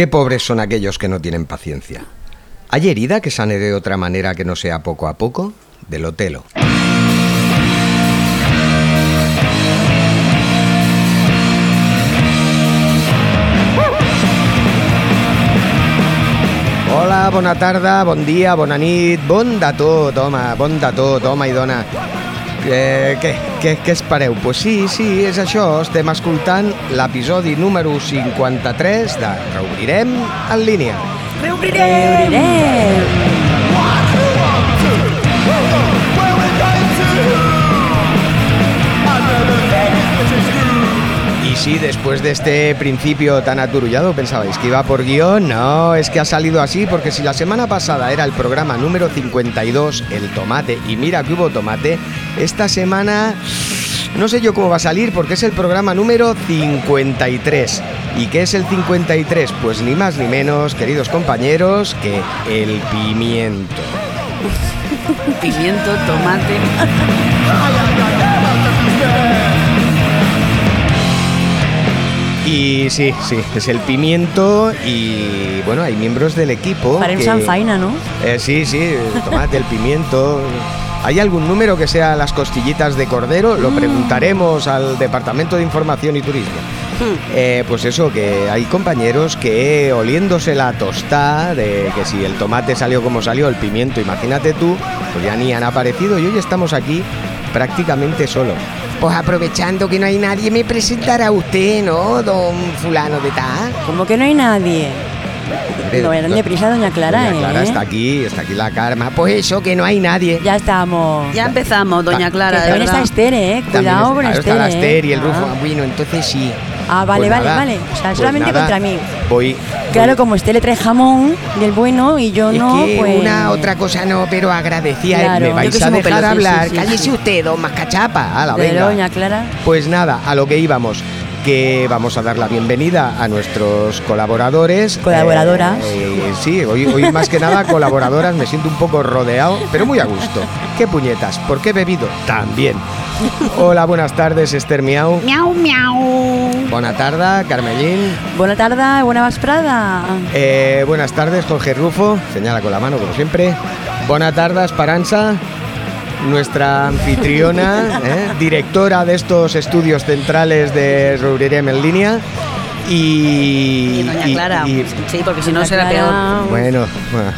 Qué pobres son aquellos que no tienen paciencia. ¿Hay herida que sane de otra manera que no sea poco a poco? Del Otelo. Hola, bona tarda, bon dia, bona nit, bon de tot, home, bon de tot, home i dona. Eh, què, què, què espereu? Pues sí, sí, és això, estem escoltant l'episodi número 53 de Reobrirem en línia. Reobrirem! Reobrirem! Sí, después de este principio tan aturullado, ¿pensabais que iba por guion? No, es que ha salido así, porque si la semana pasada era el programa número 52, el tomate, y mira que hubo tomate, esta semana no sé yo cómo va a salir, porque es el programa número 53. ¿Y qué es el 53? Pues ni más ni menos, queridos compañeros, que el pimiento. Pimiento, tomate. Y sí, sí, es el pimiento y bueno, hay miembros del equipo. Que- sanfaina, no? Eh, sí, sí, el tomate, el pimiento. ¿Hay algún número que sea las costillitas de cordero? Mm. Lo preguntaremos al Departamento de Información y Turismo. Hmm. Eh, pues eso, que hay compañeros que oliéndose la tostada de que si el tomate salió como salió, el pimiento, imagínate tú, pues ya ni han aparecido y hoy estamos aquí prácticamente solos. Pues aprovechando que no hay nadie, me presentará usted, ¿no, don fulano de tal? Como que no hay nadie. No voy a darle prisa a doña Clara, Doña Clara ¿eh? está aquí, está aquí la karma. Pues eso, que no hay nadie. Ya estamos. Ya empezamos, doña Clara, Que de también está. Esther, ¿eh? Cuidado es- con claro, Esther, está la ¿eh? Esther y el Ah. Rufo. Bueno, entonces sí. Ah, vale, Pues vale, nada, vale. O sea, pues solamente nada, contra mí. Voy. Claro, como Esther le trae jamón del bueno y yo es no, que pues... una otra cosa no, pero agradecía. ¿eh? Claro. Me vais a dejar hablar. sí, sí, Cállese sí. usted, don Mascachapa. A la venga. doña Clara. Pues nada, a lo que íbamos. Que vamos a dar la bienvenida a nuestros colaboradores. Colaboradoras. Eh, eh, sí, hoy, hoy más que nada colaboradoras. Me siento un poco rodeado, pero muy a gusto. ¿Qué puñetas? ¿Por qué he bebido? También. Hola, buenas tardes, Esther Miau. Miau, miau. Buena tarde, Carmelín. Buena tarde, buena vesprada. Eh, buenas tardes, Jorge Rufo. Señala con la mano, como siempre. Buenas tardes, Esperanza. Nuestra anfitriona, ¿eh? directora de estos estudios centrales de Reubrirem en línea. Y, Y doña Clara. y- sí, porque si no será Clara. peor. bueno,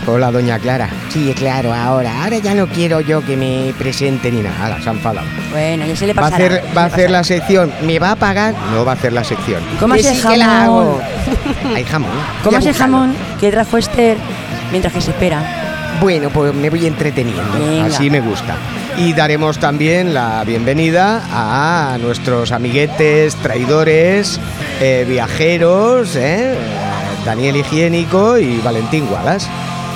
hola, doña Clara. Sí, claro, ahora. Ahora ya no quiero yo que me presente ni nada. Ahora, se ha enfadado. Bueno, ya se le Va a pasará. hacer, va a hacer la sección. ¿Me va a pagar? No va a hacer la sección. ¿Cómo hace sí que la jamón? hago. Hay jamón. pasará. ¿Cómo Ya es el búscalo. jamón que trajo Esther mientras que se espera? Bueno, pues me voy entreteniendo. Venga. Así me gusta. Y daremos también la bienvenida a nuestros amiguetes, traidores, eh, viajeros, ¿eh? Daniel Higiénico y Valentín Guadas.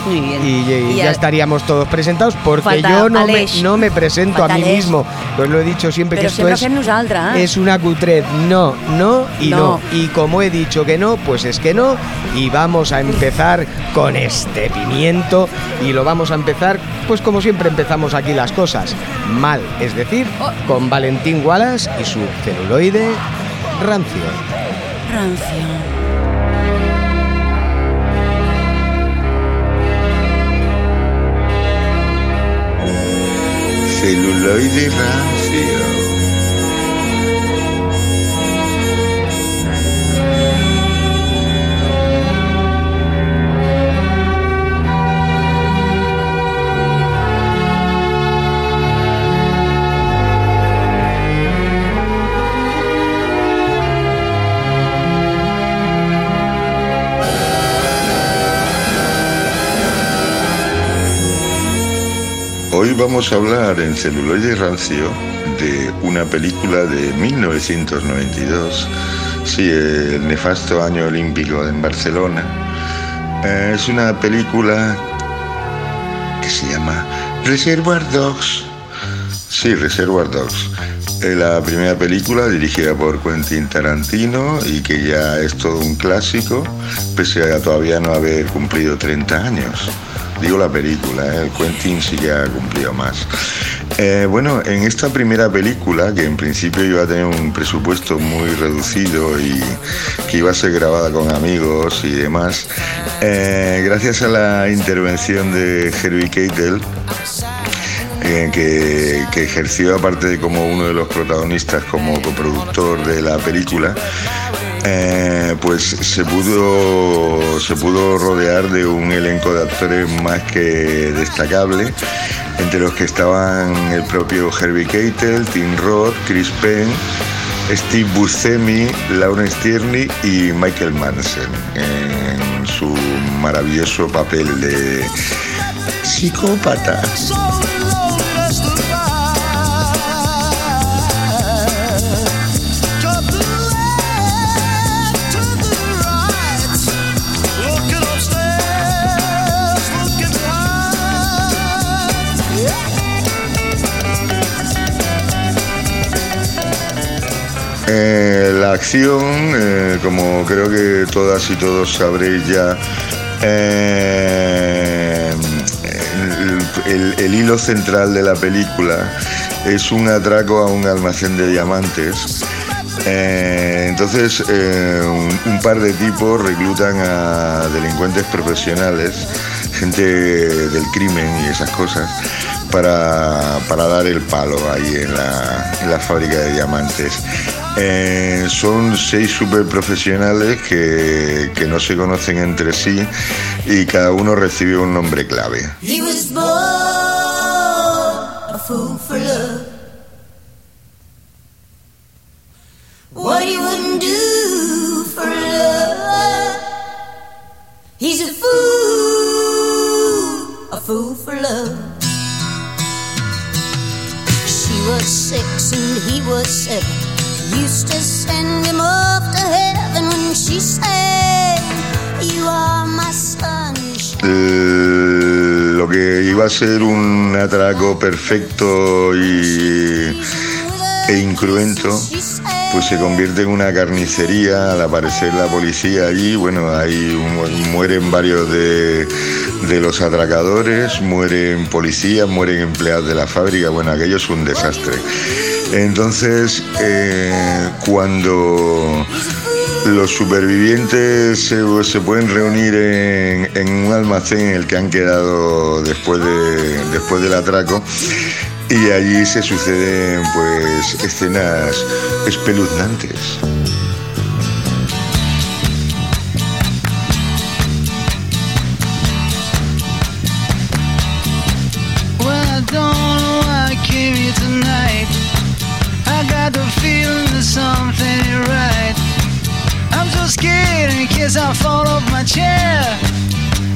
Muy bien. Y, y Y ya estaríamos todos presentados porque Falta yo no me, no me presento Falta a mí Aleix. mismo. Pues lo he dicho siempre Pero que esto siempre es, fem nosaltres. eh? es una cutred. No, no y no. No. Y como he dicho que no, pues es que no. Y vamos a empezar con este pimiento. Y lo vamos a empezar, pues como siempre empezamos aquí las cosas. Mal, es decir, con Valentín Wallace y su celuloide rancio. Rancio. Celuloide rancio. Hoy vamos a hablar en Celuloide Rancio de una película de 1992, sí, el nefasto año olímpico en Barcelona. Eh, es una película que se llama Reservoir Dogs. Sí, Reservoir Dogs. Es la primera película dirigida por Quentin Tarantino y que ya es todo un clásico, pese a todavía no haber cumplido 30 años. Digo la película, ¿eh? el Quentin sí que ha cumplido más. Eh, bueno, en esta primera película, que en principio iba a tener un presupuesto muy reducido y que iba a ser grabada con amigos y demás, eh, gracias a la intervención de Herbie Keitel, eh, que, ejerció aparte de como uno de los protagonistas como coproductor de la película, pues se pudo, se pudo rodear de un elenco de actores más que destacable entre los que estaban el propio Herbie Keitel, Tim Roth, Chris Penn, Steve Buscemi, Lawrence Tierney y Michael Manson en su maravilloso papel de psicópata. Eh, la acción, eh, como creo que todas y todos sabréis ya, eh, el, hilo central de la película es un atraco a un almacén de diamantes. entonces, un, par de tipos reclutan a delincuentes profesionales, gente del crimen y esas cosas, para, dar el palo ahí en la fábrica de diamantes. Eh, son seis super profesionales que, que, no se conocen entre sí y cada uno recibe un nombre clave. Atraco perfecto y, e incruento, pues se convierte en una carnicería al aparecer la policía allí. Bueno, ahí mueren varios de, de los atracadores, mueren policías, mueren empleados de la fábrica. Bueno, aquello es un desastre. Entonces, eh, cuando los supervivientes se, pueden reunir en, un almacén en el que han quedado después, de, después del atraco y allí se suceden pues escenas espeluznantes. I fall off my chair.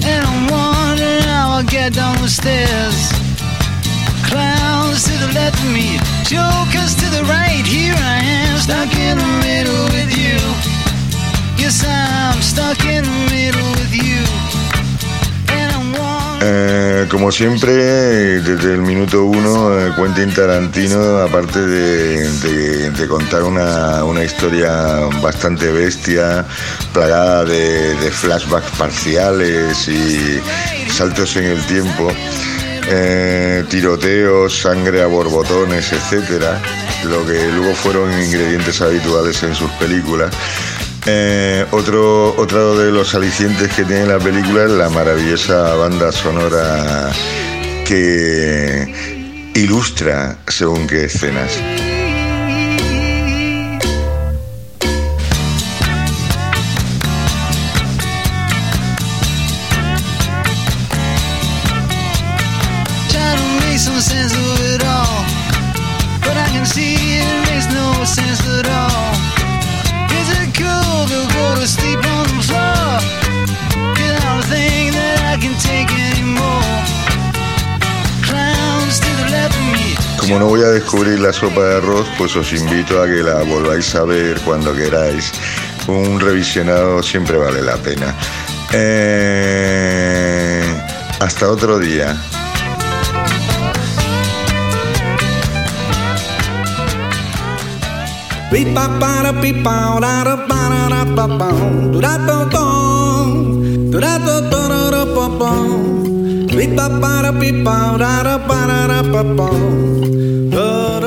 And I'm wondering how I'll get down the stairs. Clowns to the left of me, jokers to the right. Here I am, stuck in the middle with you. Yes, I'm stuck in the middle with you. Eh, como siempre, desde el minuto uno, eh, Quentin Tarantino, aparte de, contar una, historia bastante bestia, plagada de, flashbacks parciales y saltos en el tiempo, eh, tiroteos, sangre a borbotones, etcétera, lo que luego fueron ingredientes habituales en sus películas. Eh, otro, otro de los alicientes que tiene la película es la maravillosa banda sonora que ilustra según qué escenas. Como no voy a descubrir la sopa de arroz, pues os invito a que la volváis a ver cuando queráis. Un revisionado siempre vale la pena. Eh, hasta otro día.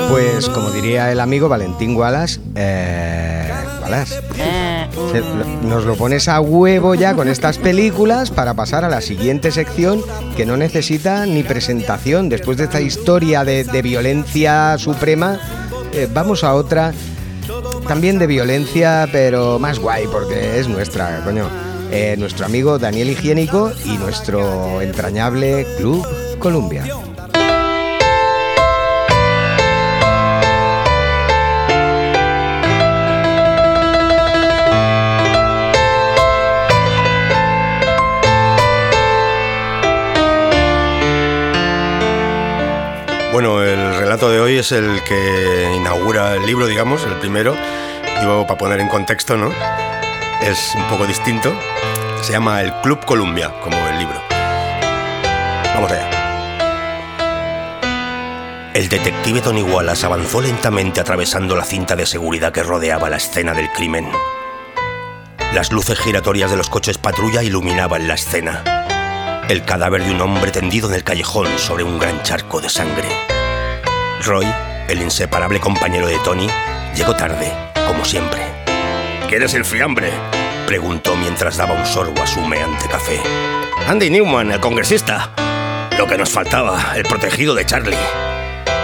Pues como diría el amigo Valentín Wallace, eh, Wallace, Eh, nos lo pones a huevo ya con estas películas para pasar a la siguiente sección que no necesita ni presentación. Después de esta historia de, de violencia suprema, eh, vamos a otra también de violencia, pero más guay porque es nuestra, coño. Eh, nuestro amigo Daniel Higiénico y nuestro entrañable Club Columbia. Bueno, el relato de hoy es el que inaugura el libro, digamos, el primero. Digo, para poner en contexto, ¿no? Es un poco distinto. Se llama El Club Columbia, como el libro. Vamos allá. El detective Tony Wallace avanzó lentamente atravesando la cinta de seguridad que rodeaba la escena del crimen. Las luces giratorias de los coches patrulla iluminaban la escena el cadáver de un hombre tendido en el callejón sobre un gran charco de sangre. Roy, el inseparable compañero de Tony, llegó tarde, como siempre. ¿Quieres el fiambre? preguntó mientras daba un sorbo a su humeante café. Andy Newman, el congresista. Lo que nos faltaba, el protegido de Charlie.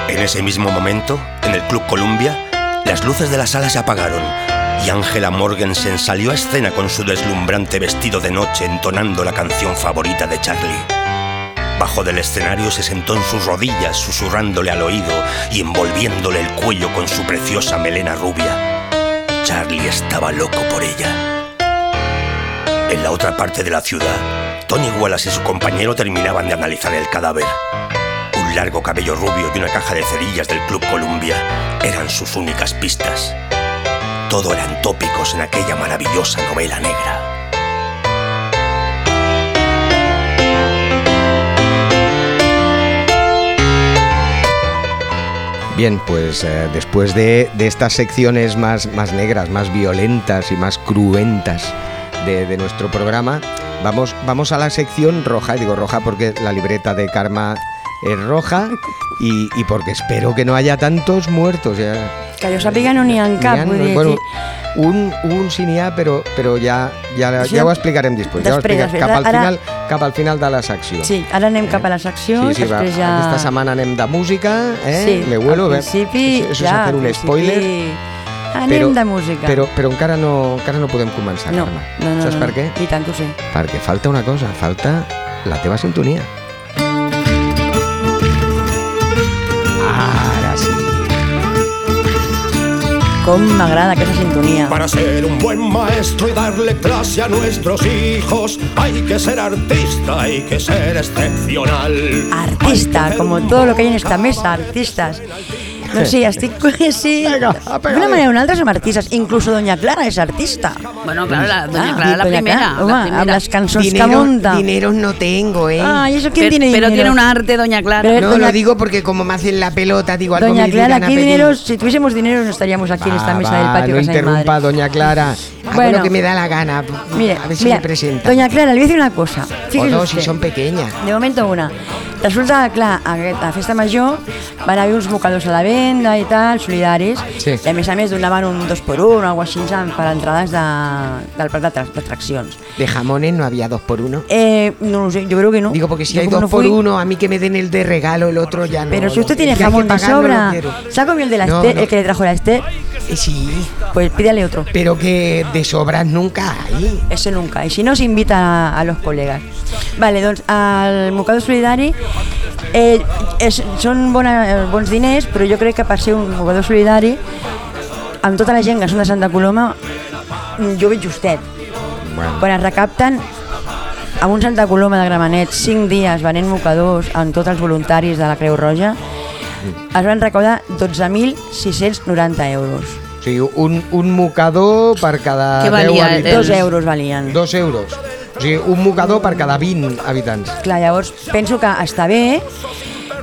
En ese mismo momento, en el Club Columbia, las luces de la sala se apagaron y Angela Morgensen salió a escena con su deslumbrante vestido de noche entonando la canción favorita de Charlie. Bajo del escenario se sentó en sus rodillas susurrándole al oído y envolviéndole el cuello con su preciosa melena rubia. Charlie estaba loco por ella. En la otra parte de la ciudad, Tony Wallace y su compañero terminaban de analizar el cadáver. Un largo cabello rubio y una caja de cerillas del Club Columbia eran sus únicas pistas. Todo eran tópicos en aquella maravillosa novela negra. Bien, pues eh, después de, estas secciones más, más negras, más violentas y más cruentas de, de nuestro programa, vamos, vamos a la sección roja. Digo roja porque la libreta de Karma es roja y, y porque espero que no haya tantos muertos. Ya, Que jo sàpiga no n'hi ha cap, vull dir... bueno, un, un sí n'hi ha, però, però ja, ja, Això- ja ho explicarem després. ja ho Després, explicarem. després. Cap, al Ara- final, cap al final de la secció. Sí, ara anem cap a la secció, Sí, sí, va. després ja... Aquesta setmana anem de música, eh? Sí, Me vuelo, al eh? principi, Eso, eso ja, es hacer al un spoiler. Anem Però- de música. Però, però encara, no, encara no podem començar, no, Carme. no, no, Saps no, per què? I tant que ho sé. Perquè falta una cosa, falta la teva sintonia. Com m'agrada aquesta sintonia. Para ser un buen maestro y darle clase a nuestros hijos, hay que ser artista, hay que ser excepcional. Artista, como todo lo que hay en esta mesa, artistas. No sé, estic... Sí, d'una manera o una altra som artistes. Incluso Doña Clara és artista. Bueno, claro, la, doña Ah, Clara, la Doña primera. Clara, la home, primera. amb les cançons que Dinero, munta. dinero no tengo, ¿eh? Ay, ¿eso quién Pero, tiene pero dinero? tiene un arte, doña Clara. Pero- no, Doña- lo digo porque como me hacen la pelota, digo algo Doña Clara, aquí dinero, si tuviésemos dinero no estaríamos aquí en esta mesa va, del patio no interrumpa, madre. doña Clara. Hago Bueno. lo que me da la gana. Mire, a ver si mira, me presenta. Doña Clara, le voy a decir una cosa. o Fíjese dos, usted. si son pequeñas. De momento una. Resulta clar, a aquesta festa major van haver uns mocadors a la venda i tal, solidaris, Sí. i a més a més donaven un 2 por 1 o algo així per entrades de, del parc d'atra- d'atraccions. De jamones no había dos por uno. Eh, no lo sé, yo creo que no. Digo, porque si Yo hay dos no por fui- uno, a mí que me den el de regalo, el otro ya no. Pero si usted tiene jamón de sobra. ¿se ha comido el de la No, Esther, no. el que le trajo la Esther? Eh, sí, Pues pídale otro. pero que de sobras nunca hay. Eso nunca. Y si no, se invita a, a los colegas. Vale, doncs el mocador solidari eh, és, són bona, bons diners, però jo crec que per ser un mocador solidari, amb tota la gent que són de Santa Coloma, jo veig justet. Bueno, Quan es recapten amb un Santa Coloma de Gramenet 5 dies venent mocadors amb tots els voluntaris de la Creu Roja, es van recaudar 12.690 euros. o sigui, un, un mocador per cada Què 10 valia, eh? habitants. Dos euros valien. Dos euros. O sigui, un mocador per cada 20 habitants. Clar, llavors penso que està bé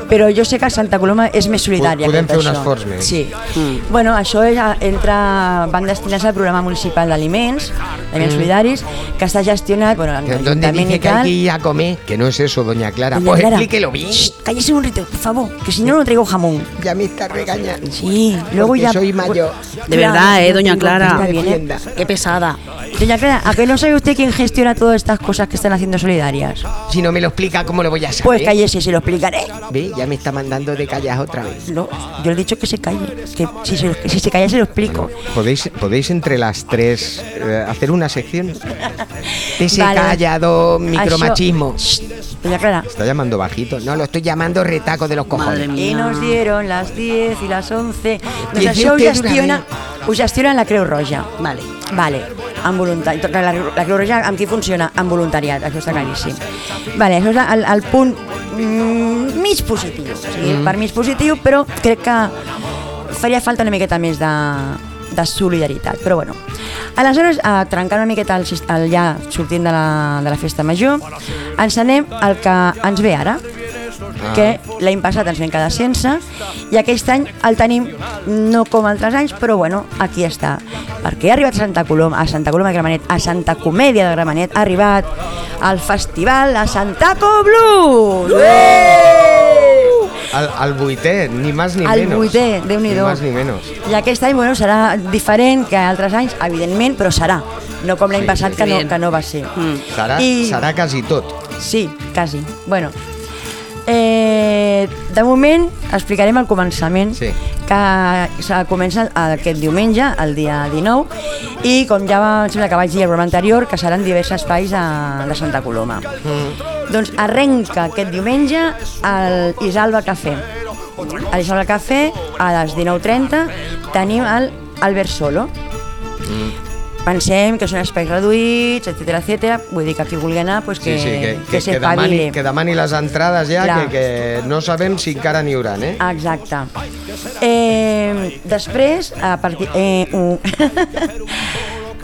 Però jo sé que Santa Coloma és més solidària. Podem fer un això. esforç més. Sí. Mm. Bueno, això és, entra, van destinar al programa municipal d'aliments, d'aliments Mm. solidaris, que està gestionat, bueno, ¿Dónde l'Ajuntament dice que hay que ir a comer? Que no es eso, doña Clara. Doña Pues Clara, explíquelo bien. shh, cállese un rito, por favor, que si no, no traigo jamón. Ya me está regañando. Sí, luego ya... soy mayor. De verdad, eh, doña Clara. Está bien, ¿eh? Qué pesada. Doña Clara, ¿a qué no sabe usted quién gestiona todas estas cosas que están haciendo solidarias? Si no me lo explica, ¿cómo lo voy a saber? Pues cállese, se lo explicaré. Ve, ya me está mandando de callas otra vez. No, yo le he dicho que se calle, que si se, que si se calla se lo explico. ¿Podéis, ¿Podéis entre las tres eh, hacer una sección? De ese Vale. callado micromachismo. Doña Clara. Está llamando bajito. No, lo estoy llamando retaco de los cojones. Y nos dieron las 10 y las 11. Doncs Diez això ho gestiona, ho gestiona la Creu Roja. Vale. Vale, amb. La, la Creu Roja amb qui funciona? Amb voluntariat, això està claríssim. Vale, això és el, el punt mm, mig positiu. O sigui, Mm. per mi és positiu, però crec que faria falta una miqueta més de, de solidaritat. Però bueno. Aleshores, eh, trencant una miqueta el, el ja sortint de la, de la festa major, ens anem al que ens ve ara que l'any passat ens vam quedar sense i aquest any el tenim no com altres anys, però bueno, aquí està. Perquè ha arribat a Santa Coloma, a Santa Coloma de Gramenet, a Santa Comèdia de Gramenet, ha arribat al festival a Santaco Blues! Al, al buité, ni más ni Al menos. vuitè, déu nhi Ni más ni menos. I aquest any bueno, serà diferent que altres anys, evidentment, però serà. No com l'any Sí, passat, que, no, que no va ser. Mm. Serà, I- serà quasi tot. Sí, quasi. Bueno, de moment explicarem el començament, Sí. que se comença aquest diumenge, el dia 19, i com ja va, em sembla que vaig dir el programa anterior, que seran diversos espais de, de Santa Coloma. Mm. Doncs arrenca aquest diumenge al Isalba Cafè. A l'Isalba Cafè, a les 19.30, tenim el Albert Solo. Pensem que són espais reduïts, etc etc. Vull dir que qui vulgui anar, pues que, sí, sí, que, que, que, que, demani, que demani les entrades ja, Clar. que, que no sabem si encara n'hi haurà, eh? Exacte. Eh, després, a partir... Eh, un...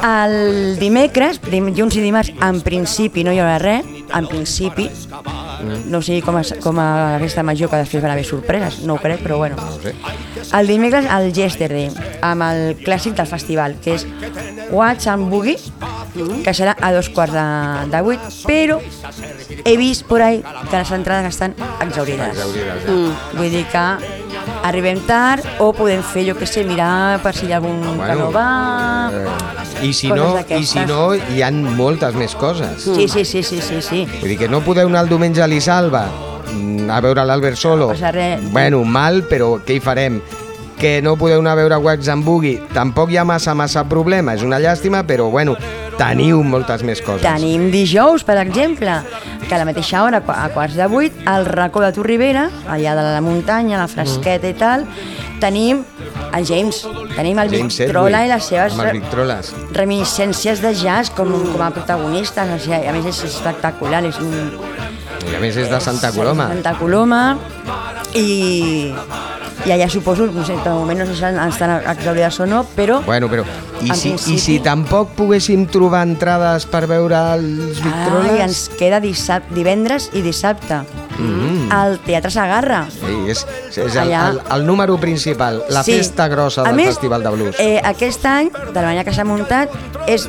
el dimecres, dilluns i dimarts, en principi no hi haurà res, en principi, no sé com a, com a la resta major, que després van haver sorpreses, no ho crec, però bueno. No sé. El dimecres, el Yesterday, amb el clàssic del festival, que és Watch and Boogie, que serà a dos quarts de, de vuit, però he vist por ahí que les entrades estan exaurides. Exaurides, ja. Mm. Vull dir que arribem tard o podem fer, jo què sé, mirar per si hi ha algun que no va... Eh, I si no, i si no, hi han moltes més coses. Sí, sí, sí, sí, sí, sí. Vull dir que no podeu anar el diumenge a l'Isalba mm, a veure l'Albert Solo. No. Bueno, mal, però què hi farem? Que no podeu anar a veure Wax and Boogie. Tampoc hi ha massa, massa problema. És una llàstima, però bueno, teniu moltes més coses. Tenim dijous, per exemple, que a la mateixa hora, a quarts de vuit, al racó de Torribera, allà de la muntanya, la fresqueta i tal, tenim el James, tenim el James Vic Trola i les seves reminiscències de jazz com, com a protagonistes, o sigui, a més és espectacular, és un, I a més és de Santa Coloma. Santa Coloma i, i allà suposo, no sé, de moment no sé si estan exaurides o no, però Bueno, però i si, i principi- si tampoc poguéssim trobar entrades per veure els Victroles? Ai, ens queda dissabte, divendres i dissabte Mm. al Teatre Sagarra. Sí, és, és el, Allà. el, el número principal, la Sí. festa grossa A del més, Festival de Blues. Eh, aquest any, de la manera que s'ha muntat, és,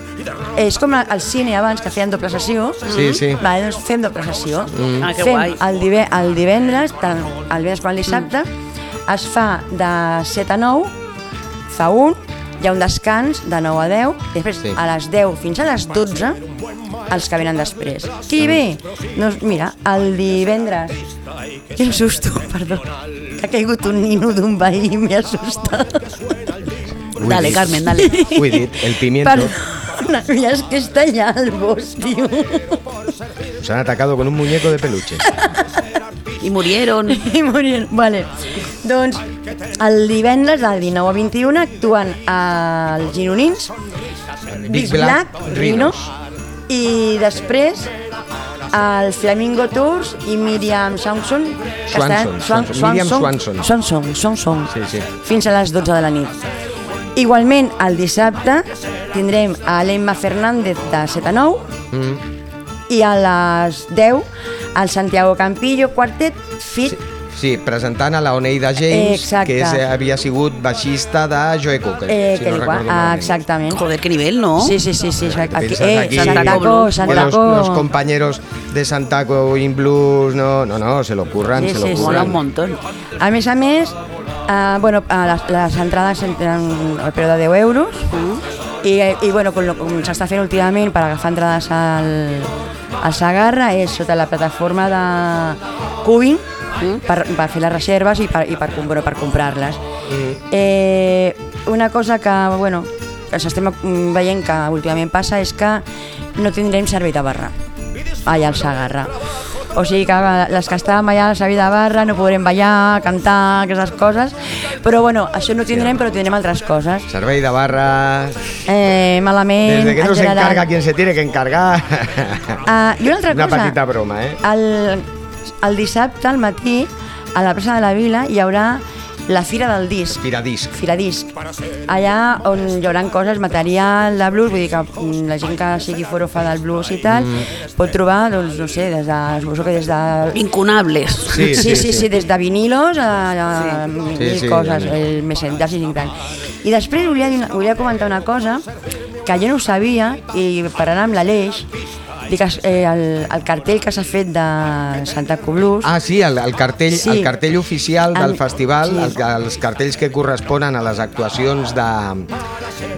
és com el cine abans, que feien doble sessió. Sí, sí. Vale, doncs fem doble sessió. Mm. Ah, que fem el, dive, el divendres, tant el divendres com el dissabte, es fa de 7 a 9, fa un, hi ha un descans de 9 a 10, i després Sí. a les 10 fins a les 12, els que venen després. Qui ve? Doncs mira, el divendres... Quin susto, perdó. Ha caigut un nino d'un veí i m'he assustat. Dale, dit. Carmen, dale. Ho he dit, el pimiento. Perdona, mira, és que està allà al bosc, tio. Nos han atacado con un muñeco de peluche. Y murieron. I morien. Vale. Doncs el divendres, del 19 a 21, actuen els gironins, Big Black Rhinos. i després el Flamingo Tours i Miriam Swanson. que Swanson, Swanson. Swanson, Swanson. Sí, sí. Fins a les 12 de la nit. Igualment, el dissabte tindrem a l'Emma Fernández de 7 a 9 Mm. I a les 10 el Santiago Campillo Quartet Fit Sí, presentant a la Oneida James, Exacte. que és, havia sigut baixista de Joe Cocker, Eh, si que no igual, ah, exactament. Joder, qué nivel, ¿no? Sí, sí, sí, sí. Aquí, piensas eh, aquí, Santaco. Santaco. Los, los compañeros de Santaco in Blues, no, no, no, se lo curran, Sí, se lo sí, sí. Mola curran. un montón. A més a més, eh, bueno, les, les entrades tenen el preu de 10 euros i, i bueno, com, com s'està fent últimament per agafar entrades al, al Sagarra és sota la plataforma de Cubing per, per fer les reserves i per, i per, bueno, per comprar-les. Eh, una cosa que, bueno, que s'estem mm, veient que últimament passa és que no tindrem servei de barra allà al Sagarra. O sigui que les que estàvem allà al servei de barra no podrem ballar, cantar, aquestes coses, però bueno, això no tindrem, però tindrem altres coses. Servei de barra... Eh, malament, Desde que no en se general. encarga quien se tiene que encargar. Ah, I una altra Una cosa. petita broma, eh? El, el dissabte al matí, a la plaça de la Vila, hi haurà la Fira del Disc. Piradisc. Firadisc. Allà on hi haurà coses, material de blues, vull dir que mm, la gent que sigui forofa del blues i tal, Mm. pot trobar, doncs, no sé, des de, suposo que des de... Incunables. Sí, Sí, sí, sí, des de vinilos a, a Sí. mil Sí, sí, coses, sí. el merchandising i tal. I després volia, volia comentar una cosa que jo no ho sabia i parlant amb l'Aleix, dic, eh, el, el cartell que s'ha fet de Santa Blues, Ah, sí, el, el, cartell, Sí. el cartell oficial del En- festival, sí. els, els cartells que corresponen a les actuacions de,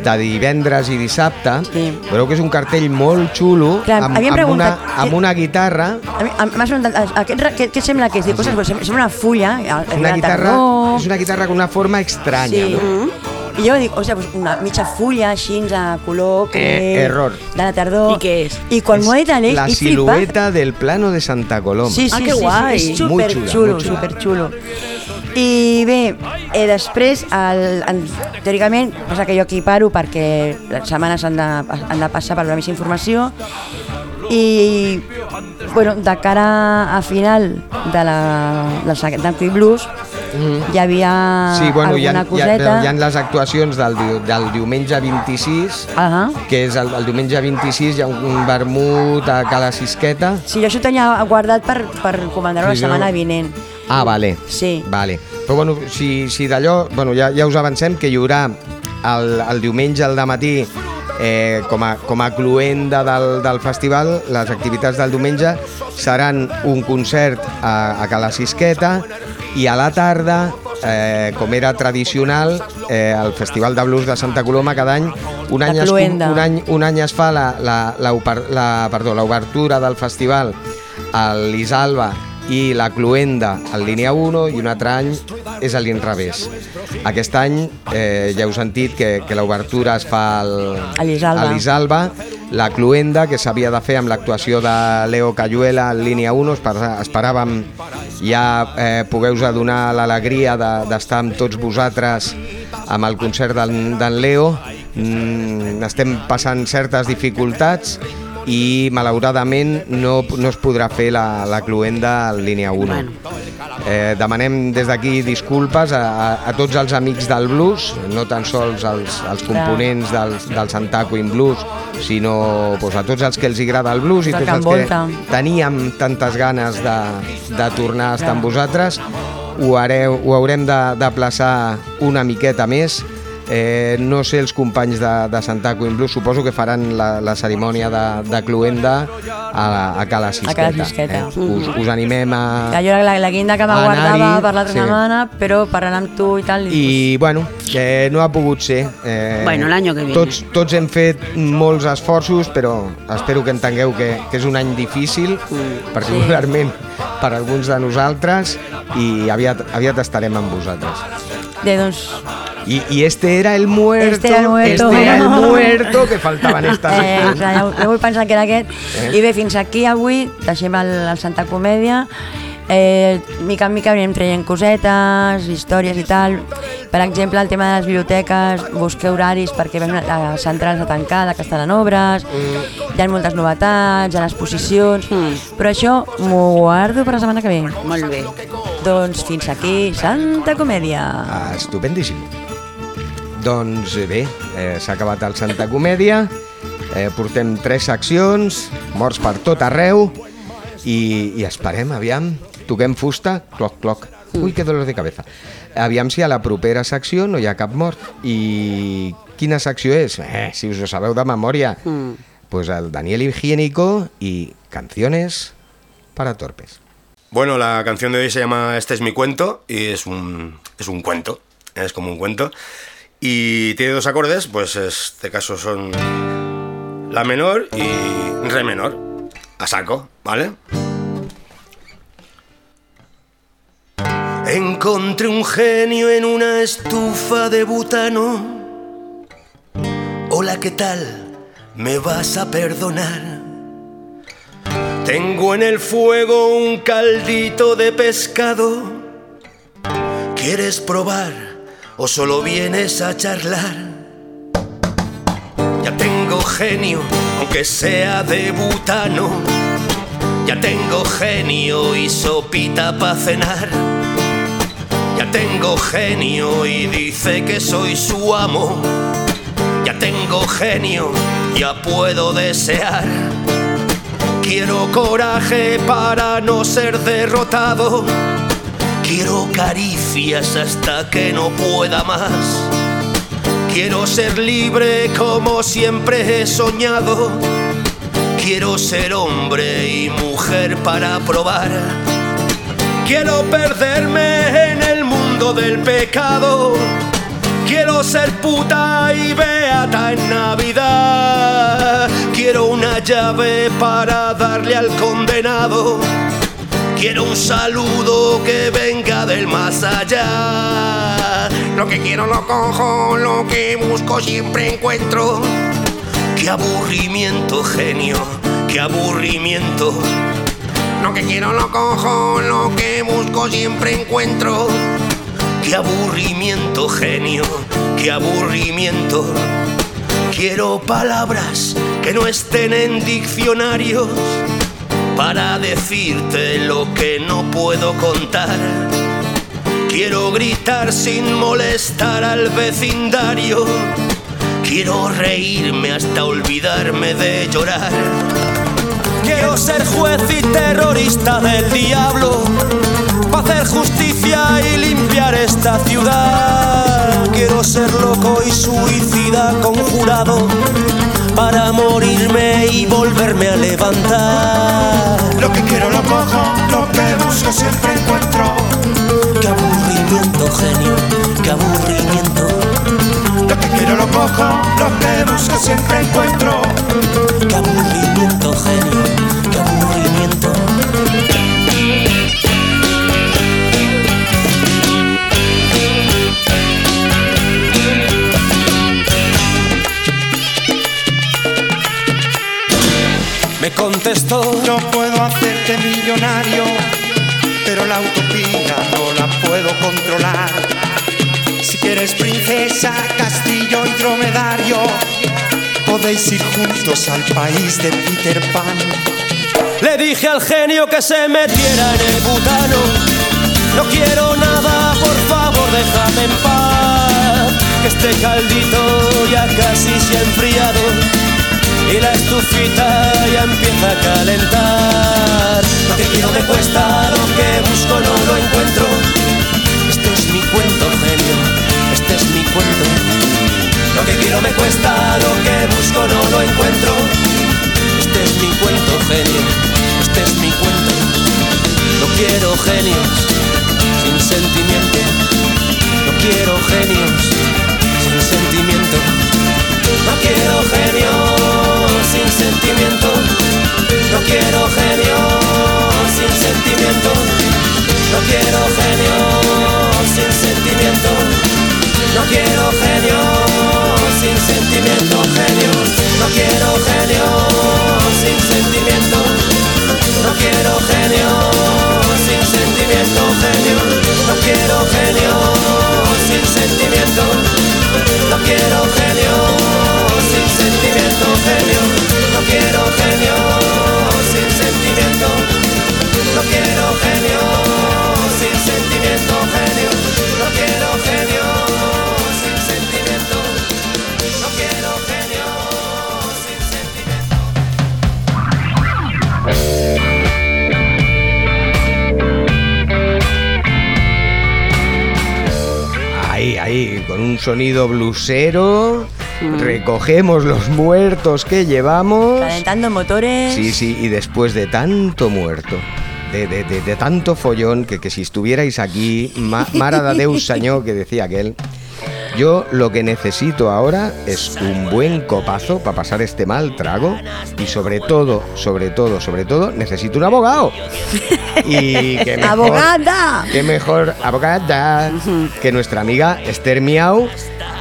de divendres i dissabte. Sí. Veureu que és un cartell molt xulo, Clar, amb, amb, una, amb una guitarra, M'has preguntat, aquest, ra- què, què sembla que és? Dic, pues sem- sembla una fulla, eh, una guitarra, tardor... és una guitarra con una forma estranya. Sí. No? I jo dic, o sigui, pues una mitja fulla així a color que... Eh, error. De la tardor. I què és? I quan m'ho ha dit l'Aleix, la he flipat. silueta del plano de Santa Coloma. Sí, sí, Ah, que sí, guai. sí, és superxulo, superxulo. I bé, eh, després, el, en, teòricament, passa que jo aquí paro perquè les setmanes han de, han de passar per donar més informació i bueno, de cara a final de la, del Santanco i Blues hi havia Sí, bueno, hi ha, alguna hi, ha, coseta. hi ha les actuacions del, del diumenge 26, Ahà. que és el, el diumenge 26 hi ha un, un vermut a Cala Sisqueta. Sí, jo això ho tenia guardat per, per comandar-ho la Sí, setmana jo- vinent. Ah, vale. Sí. Vale. Però bueno, si, si d'allò, bueno, ja, ja us avancem que hi haurà el, el diumenge al matí eh, com, a, com a cluenda del, del festival, les activitats del diumenge seran un concert a, a Cala Sisqueta i a la tarda, eh, com era tradicional, eh, el Festival de Blues de Santa Coloma cada any, un any, es, cloenda. un any, un any es fa la, la, la, la, perdó, l'obertura del festival a l'Isalba i la Cluenda al línia 1 i un altre any és a l'inrevés. Aquest any eh, ja heu sentit que, que l'obertura es fa al, A l'Isalba. La Cluenda que s'havia de fer amb l'actuació de Leo Cayuela en línia 1, esper- esperàvem ja eh, poder-vos donar l'alegria de- d'estar amb tots vosaltres amb el concert d'en Leo. Mm, estem passant certes dificultats i malauradament no, no es podrà fer la, la cluenda en línia 1. Bueno. Eh, demanem des d'aquí disculpes a, a, a tots els amics del blues, no tan sols als, als components del, del Santaco in Blues, sinó pues, a tots els que els agrada el blues i tots que els que teníem tantes ganes de, de tornar a estar amb vosaltres, ho, hareu, ho haurem de, de plaçar una miqueta més. Eh, no sé els companys de, de Santaco in Blues, suposo que faran la, la cerimònia de, de cluenda a, a Cala Sisqueta. Cala Sisqueta. Eh? Us, us animem a... Que jo era la, la guinda que me Anar-hi, guardava per l'altra sí. setmana, però parlant amb tu i tal... I bueno, que no ha pogut ser. Eh, Bueno, l'any que viene. Tots, tots hem fet molts esforços, però espero que entengueu que, que és un any difícil, Mm. particularment per alguns de nosaltres, i aviat, aviat estarem amb vosaltres. Bé, doncs, Y, y este era el muerto, Este era el muerto. este era el muerto que faltaba en esta eh, ja, ja, ja vull pensar que era aquest. Eh? I bé, fins aquí avui deixem el, el Santa Comèdia. Eh, mica en mica anirem traient cosetes, històries i tal. Per exemple, el tema de les biblioteques, busqueu horaris perquè veiem la central està tancada, que estan en obres, hi ha moltes novetats, hi ha exposicions, Mm. però això m'ho guardo per la setmana que ve. Molt bé. Doncs fins aquí, Santa Comèdia. Ah, estupendíssim. Doncs eh, bé, eh, s'ha acabat el Santa Comèdia, eh, portem tres seccions, morts per tot arreu, i, i esperem, aviam, toquem fusta, cloc, cloc. Ui, que dolor de cabeza. Aviam si a la propera secció no hi ha cap mort. I quina secció és? Eh, si us ho sabeu de memòria. Mm. Pues el Daniel Higiénico y canciones para torpes. Bueno, la canción de hoy se llama Este es mi cuento y es un, es un cuento, es como un cuento. Y tiene dos acordes, pues este caso son la menor y re menor, a saco, ¿vale? Encontré un genio en una estufa de butano. Hola, ¿qué tal? ¿Me vas a perdonar? Tengo en el fuego un caldito de pescado. ¿Quieres probar o solo vienes a charlar? Ya tengo genio, aunque sea de butano. Ya tengo genio y sopita para cenar. Ya tengo genio y dice que soy su amo. Ya tengo genio, ya puedo desear. Quiero coraje para no ser derrotado. Quiero caricias hasta que no pueda más. Quiero ser libre como siempre he soñado. Quiero ser hombre y mujer para probar. Quiero perderme en el mundo del pecado. Quiero ser puta y beata en Navidad. Quiero una llave para darle al condenado. Quiero un saludo que venga del más allá. Lo que quiero lo cojo, lo que busco siempre encuentro. Qué aburrimiento, genio, qué aburrimiento. Lo que quiero lo cojo, lo que busco siempre encuentro. Qué aburrimiento, genio, qué aburrimiento. Quiero palabras que no estén en diccionarios para decirte lo que no puedo contar. Quiero gritar sin molestar al vecindario. Quiero reírme hasta olvidarme de llorar. Quiero ser juez y terrorista del diablo, para hacer justicia y limpiar esta ciudad. Quiero ser loco y suicida conjurado, para morirme y volverme a levantar. Cojo, lo que busco siempre encuentro. Qué aburrimiento, genio, qué aburrimiento, Lo que quiero lo cojo, lo que busco siempre encuentro. Millonario, pero la utopía no la puedo controlar. Si quieres princesa, castillo y dromedario, podéis ir juntos al país de Peter Pan. Le dije al genio que se metiera en el butano. No quiero nada, por favor, déjame en paz. Que este caldito ya casi se ha enfriado y la estufita ya empieza a calentar. Lo que quiero me cuesta, lo que busco no lo encuentro. Este es mi cuento, genio, este es mi cuento. Lo que quiero me cuesta, lo que busco no lo encuentro. Este es mi cuento, genio, este es mi cuento. No quiero genios sin sentimiento. No quiero genios sin sentimiento. No quiero genios sin sentimiento. No quiero genios sentimiento. No quiero genios sin sentimiento. No quiero genios sonido blusero, recogemos los muertos que llevamos. Calentando motores. Sí, sí, y después de tanto muerto, de, de- de- de tanto follón, que, que si estuvierais aquí, Ma- Mara Deus Sañó, que decía aquel, yo lo que necesito ahora es un buen copazo para pasar este mal trago y sobre todo, sobre todo, sobre todo, necesito un abogado. Y que mejor, ¡Abogada! Qué mejor abogada que nuestra amiga Esther Miau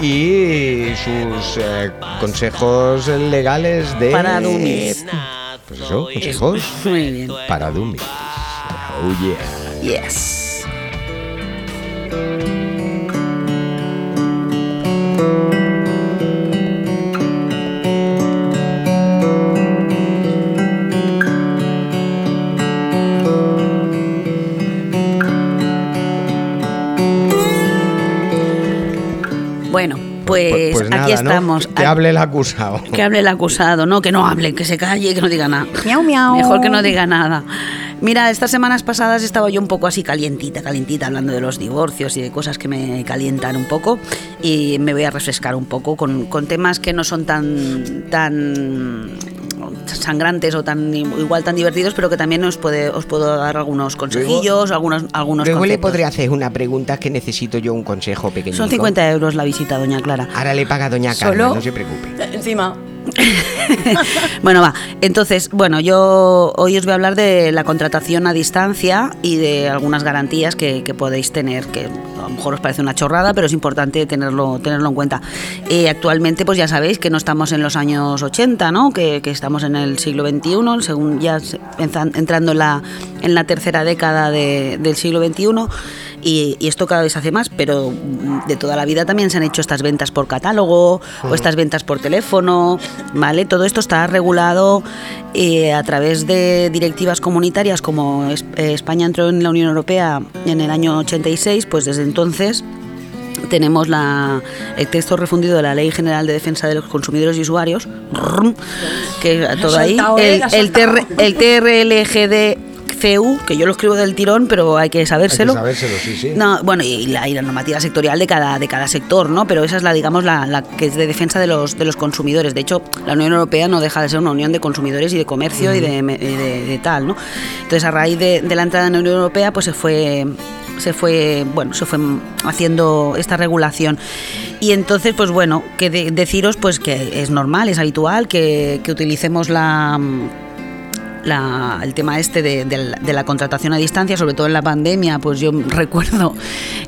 y sus eh, consejos legales de... Para dummies. Pues eso, consejos Muy bien. para dummies. Oh yeah. Yes. Bueno, pues, Pues nada, aquí ¿no? estamos. Que hable el acusado. Que hable el acusado, no, que no hable, que se calle, que no diga nada. Miau, miau. Mejor que no diga nada. Mira, estas semanas pasadas estaba yo un poco así calientita, calientita, hablando de los divorcios y de cosas que me calientan un poco. Y me voy a refrescar un poco con, con temas que no son tan, tan sangrantes o tan igual tan divertidos, pero que también os puede os puedo dar algunos consejillos, algunos algunos Luego le podré hacer una pregunta que necesito yo un consejo pequeño. Son 50 euros la visita, doña Clara. Ahora le paga doña Carmen, no se preocupe. Encima. bueno, va. Entonces, bueno, yo hoy os voy a hablar de la contratación a distancia y de algunas garantías que, que podéis tener, que a lo mejor os parece una chorrada, pero es importante tenerlo, tenerlo en cuenta. Eh, actualmente, pues ya sabéis que no estamos en los años 80, ¿no? Que, que estamos en el siglo XXI, según ya entrando en la, en la tercera década de- del siglo XXI. Y, y esto cada vez se hace más, pero de toda la vida también se han hecho estas ventas por catálogo o estas ventas por teléfono, ¿vale? Todo esto está regulado eh, a través de directivas comunitarias como es- eh, España entró en la Unión Europea en el año 86, pues desde entonces tenemos la, el texto refundido de la Ley General de Defensa de los Consumidores y Usuarios, que todo ahí, ¿eh? el, La has el, saltado. TR el TRLGDCU, que yo lo escribo del tirón, pero hay que sabérselo. Hay que sabérselo, sí, sí. No, bueno, y la, y la normativa sectorial de cada, de cada sector, ¿no? Pero esa es la, digamos, la, la que es de defensa de los, de los consumidores. De hecho, la Unión Europea no deja de ser una unión de consumidores y de comercio y, de, me- y de- de tal, ¿no? Entonces, a raíz de, de la entrada en la Unión Europea, pues se fue se fue bueno se fue haciendo esta regulación y entonces pues bueno que de- deciros pues que es normal es habitual que, que utilicemos la la- el tema este de, de la- de la contratación a distancia, sobre todo en la pandemia, pues yo recuerdo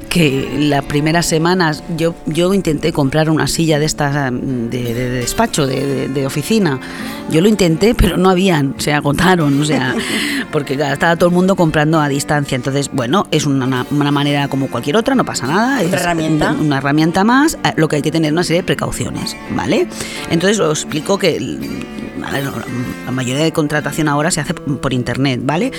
que las primeras semanas yo, yo intenté comprar una silla de estas de, de- de despacho, de, oficina. Yo lo intenté, pero no habían, se agotaron, o sea, porque estaba todo el mundo comprando a distancia. Entonces, bueno, es una, una manera como cualquier otra, no pasa nada. Es herramienta. Una herramienta más, eh, lo que hay que tener una serie de precauciones, ¿vale? Entonces os explico que la mayoría de contratación ahora se hace por internet, ¿vale?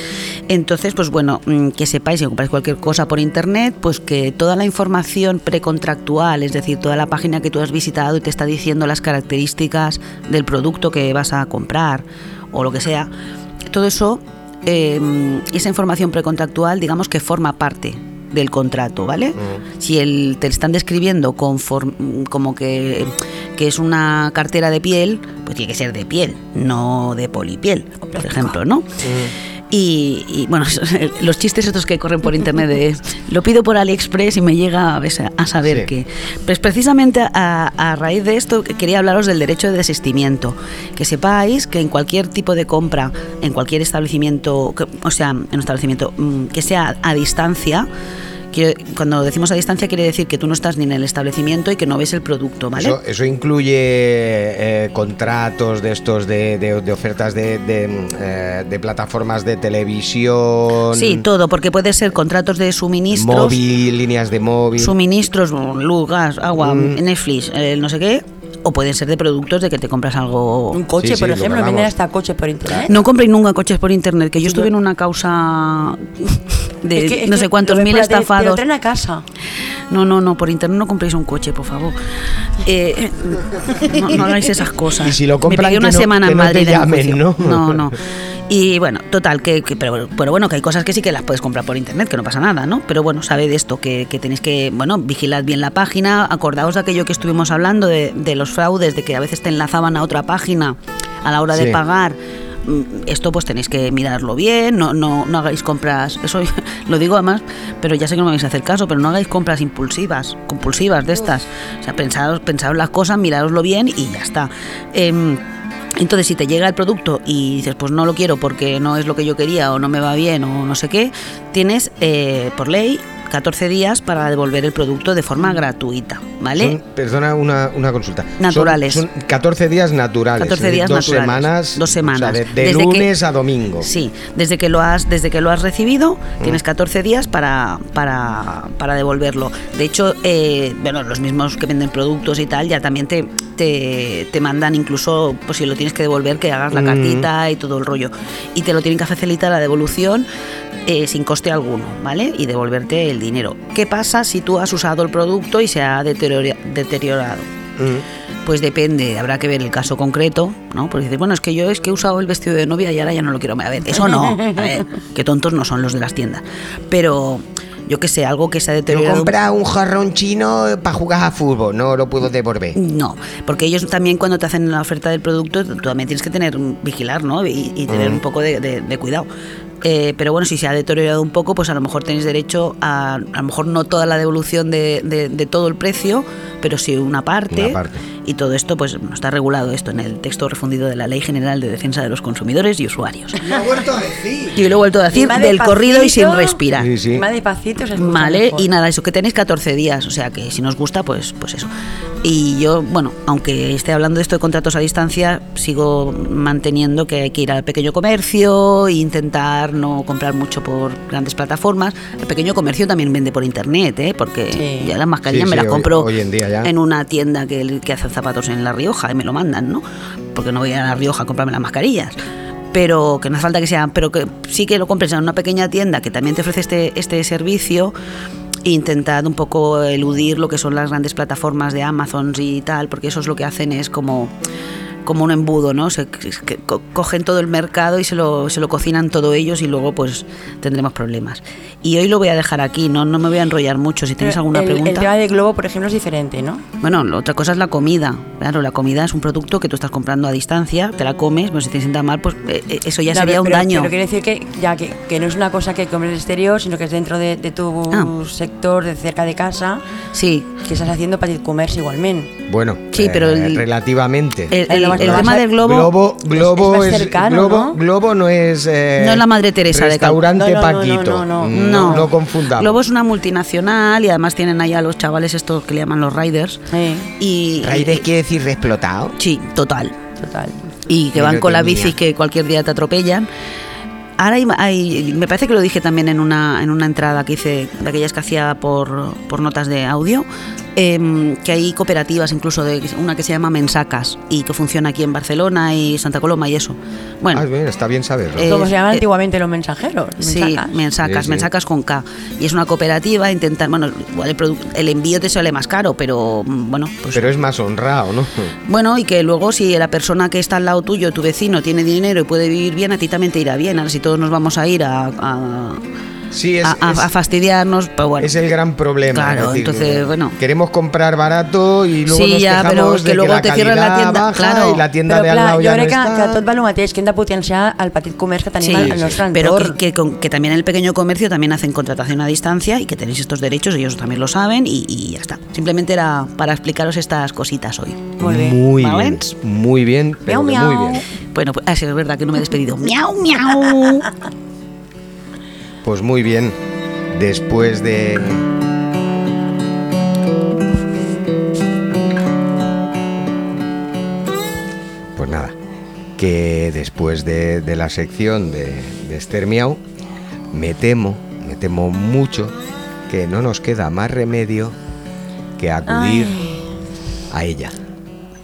Entonces, pues bueno, mm, que sepáis, si compráis cualquier cosa por internet, pues que toda la información precontractual, es decir, toda la página que tú has visitado y te está diciendo las características del producto que vas a comprar o lo que sea, todo eso, eh, esa información precontractual, digamos que forma parte del contrato, ¿vale? Si el, te están describiendo conform- como que, que es una cartera de piel, pues tiene que ser de piel, no de polipiel, por ejemplo, ¿no? Y, y, bueno, los chistes estos que corren por internet de lo pido por AliExpress y me llega a, a saber Sí. que. Pues precisamente a, a raíz de esto quería hablaros del derecho de desistimiento. Que sepáis que en cualquier tipo de compra, en cualquier establecimiento, o sea, en un establecimiento mm, que sea a distancia, quiere- cuando decimos a distancia quiere decir que tú no estás ni en el establecimiento y que no ves el producto, ¿vale? Eso, eso incluye eh, contratos de estos de, de- de ofertas de, de, mm, eh, de plataformas de televisión. Sí, todo, porque puede ser contratos de suministros. Móvil, líneas de móvil. suministros, luz, gas, agua, Mm. Netflix, eh, no sé qué, o pueden ser de productos de que te compras algo. Un coche, Sí, sí, por lo ejemplo, venden hasta coches por internet. No compréis nunca coches por internet, que yo estuve en una causa de Es que- es no sé cuántos mil tele, Te lo estafados. traen a casa. No, no, no, por internet no compréis un coche, por favor. Eh, no, no hagáis esas cosas. Y si lo Me compran, pegué una que no- semana que en no te Madrid. No, no. Y bueno, total, que, que- pero, pero bueno, que hay cosas que sí que las puedes comprar por internet, que no pasa nada, ¿no? Pero bueno, sabe de esto, que, que tenéis que, bueno, vigilad bien la página, acordaos de aquello que estuvimos hablando, de, de los fraudes, de que a veces te enlazaban a otra página a la hora Sí. de pagar. Mm, Esto pues tenéis que mirarlo bien, no, no, no hagáis compras, eso lo digo además, pero ya sé que no me vais a hacer caso, pero no hagáis compras impulsivas, compulsivas de estas. O sea, pensaros, pensaros las cosas, mirároslo bien y ya está. Em, entonces, si te llega el producto y dices, pues no lo quiero porque no es lo que yo quería o no me va bien o no sé qué, tienes eh, por ley 14 días para devolver el producto de forma gratuita, ¿vale? Son- perdona una, una consulta. Naturales. Son, 14 días naturales. 14 es decir, días dos naturales. Semanas, Dos o sea, semanas. de, de Desde que- lunes a domingo. Sí, desde que lo has, desde que lo has recibido, Mm. tienes 14 días para, para, para devolverlo. De hecho, eh, bueno, los mismos que venden productos y tal, ya también te, te, te mandan incluso, pues si lo tienes que devolver, que hagas la Mm. cartita y todo el rollo. Y te lo tienen que facilitar la devolución eh, sin coste alguno, ¿vale? Y devolverte el dinero. ¿Qué pasa si tú has usado el producto y se ha deteriora- deteriorado? Mm. Pues depende, habrá que ver el caso concreto, ¿no? Porque dices, bueno, es que yo es que he usado el vestido de novia y ahora ya no lo quiero. A ver, eso no, a ver, que tontos no son los de las tiendas. Pero yo que sé, algo que se ha Yo deteriorado. compra un jarrón chino para jugar a fútbol, no lo puedo devolver. No, porque ellos también cuando te hacen la oferta del producto, tú también tienes que tener, vigilar, ¿no? Y, y tener Mm. un poco de, de- de cuidado. Eh, pero bueno, si se ha deteriorado un poco, pues a lo mejor tenéis derecho a, a lo mejor no toda la devolución de, de- de todo el precio, pero sí una parte. Una parte. Y todo esto, pues está regulado esto en el texto refundido de la Ley General de Defensa de los Consumidores y Usuarios. Lo he vuelto a decir. Y lo he vuelto a decir del corrido y sin respirar. Sí, sí. Más despacito se Vale, mejor. y nada, eso que tenéis 14 días, o sea que si nos gusta, pues, pues eso. Y yo, bueno, aunque esté hablando de esto de contratos a distancia, sigo manteniendo que hay que ir al pequeño comercio e intentar no comprar mucho por grandes plataformas. El pequeño comercio también vende por internet, ¿eh? porque Sí. ya las mascarillas Sí, me las hoy- compro hoy en día ya. en una tienda que, que hace zapatos en La Rioja y me lo mandan, ¿no? Porque no voy a La Rioja a comprarme las mascarillas pero que no hace falta que sea, pero que sí que lo compres en una pequeña tienda que también te ofrece este, este servicio intentad un poco eludir lo que son las grandes plataformas de Amazon y tal, porque eso es lo que hacen es como como un embudo, ¿no? Se, que co- cogen todo el mercado y se lo, se lo cocinan todo ellos y luego pues tendremos problemas. Y hoy lo voy a dejar aquí, no, no me voy a enrollar mucho. Si tenéis Pero alguna el, pregunta. El tema de Globo, por ejemplo, es diferente, ¿no? Bueno, la otra cosa es la comida. Claro, la comida es un producto que tú estás comprando a distancia, te la comes, pues si te sienta mal, pues eh, eh, eso ya No, sería pero- un pero- daño. Pero quiere decir que ya que, que no es una cosa que comes del exterior, sino que es dentro de, de tu Ah. sector, de cerca de casa, Sí, que estás haciendo para comerse igualmente. Bueno, Sí, eh, pero el- relativamente. el, Eh, el- el tema del globo, Globo, Globo es más es, cercano, Globo, ¿no? Globo no es eh, No es la Madre Teresa de restaurante No, no, no, Paquito. no, no, no. Mm, no. no confundamos. Globo es una multinacional y además tienen ahí a los chavales estos que le llaman los riders. Sí, Y, Raíces quiere decir reexplotado. Sí, total. total. y que van con la bici que cualquier día te atropellan. Ahora hay, hay- me parece que lo dije también en una, en una entrada que hice, de aquellas que hacía por, por notas de audio, em, que hay cooperativas incluso, de una que se llama Mensacas y que funciona aquí en Barcelona y Santa Coloma y eso. Bueno, Ah, bien, está bien saberlo. Eh, Como se llaman eh, antiguamente los mensajeros. Sí, mensacas. mensacas, Sí, sí. mensacas con K. Y es una cooperativa, intentan, bueno, igual el, el envío te sale más caro, pero mm, bueno, pues Pero es más honrado, ¿no? bueno, y que luego si la persona que está al lado tuyo, tu vecino, tiene dinero y puede vivir bien, a ti también te irá bien. Ahora si todos nos vamos a ir a, a, Sí, es, a- a- es- a fastidiarnos, pues bueno. es el gran problema. Claro, decir, entonces, bueno. Queremos comprar barato y luego Sí, nos ya, quejamos pero es que de luego la te cierran la tienda, baja claro. y la tienda Però de al clar, lado jo ya no crec que, que tot va el mateix, que hem de potenciar el petit comerç que tenim Sí, al sí. nostre Pero que, que con- que también en el pequeño comercio también hacen contratación a distancia y que tenéis estos derechos, ellos también lo saben y, y ya está. Simplemente era para explicaros estas cositas hoy. Molt bé. Muy ¿Vale? bien, muy bien, pero Miau, que miau. muy bien. Bueno, pues ah, sí, es verdad que no me he despedido. miau, miau. Pues muy bien. Después de. Pues nada, que después de, de la sección de, de Esther Miau, me temo, me temo mucho que no nos queda más remedio que acudir a ella.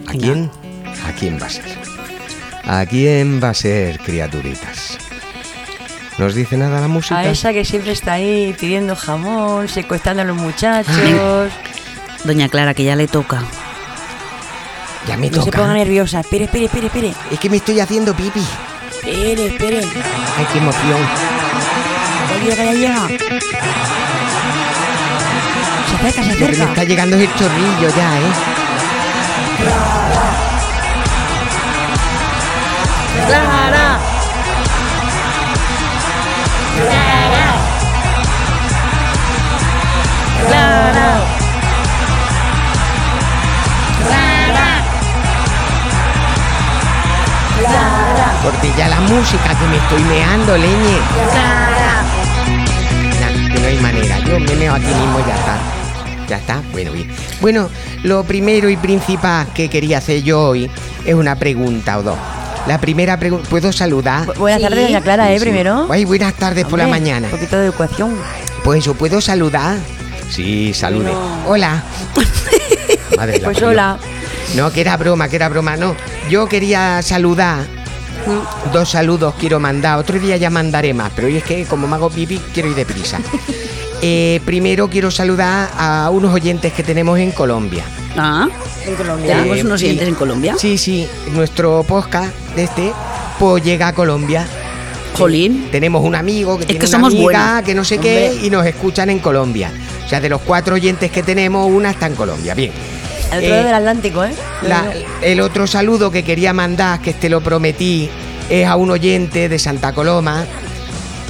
¿A quién? ¿A quién va a ser? ¿A quién va a ser, criaturitas? ¿Nos dice nada la música? A esa que siempre está ahí pidiendo jamón, secuestrando a los muchachos. Doña Clara, que ya le toca. Ya me No se toca. ponga nerviosa. Espere, espere, espere, espere. Es que me estoy haciendo pipi. Espere, espere. Ay, qué emoción. Ya llega, ya llega. Se acerca, se Lo que me acerca. está llegando es el chorrillo ya, ¿eh? Clara. Clara. Cortilla la música que me estoy meando, leñe. Nah, que no hay manera. Yo me meo aquí mismo y ya está. Ya está. Bueno, bien. Bueno, lo primero y principal que quería hacer yo hoy es una pregunta o dos. La primera pregunta, ¿puedo saludar? Bu- Buenas Sí. tardes, doña Clara, ¿eh? Sí. Primero. Ay, buenas tardes por la mañana. Un poquito de educación. Pues eso, ¿puedo saludar? Sí, salude. Hola. Madre Pues hola. No, que era broma, que era broma, no. Yo quería saludar. Dos saludos quiero mandar. Otro día ya mandaré más, pero hoy es que como me hago pipí, quiero ir deprisa. Eh, primero quiero saludar a unos oyentes que tenemos en Colombia. Ah, En Colombia. tenemos Eh, unos sí. siguientes en Colombia. Sí, sí, nuestro podcast de este, pues llega a Colombia. Jolín. Tenemos un amigo que Es tiene que una somos amiga buenas. que no sé qué Hombre. y nos escuchan en Colombia. O sea, de los cuatro oyentes que tenemos, una está en Colombia. Bien. Al otro Eh, lado del Atlántico, ¿eh? La- el otro saludo que quería mandar, que este lo prometí, es a un oyente de Santa Coloma,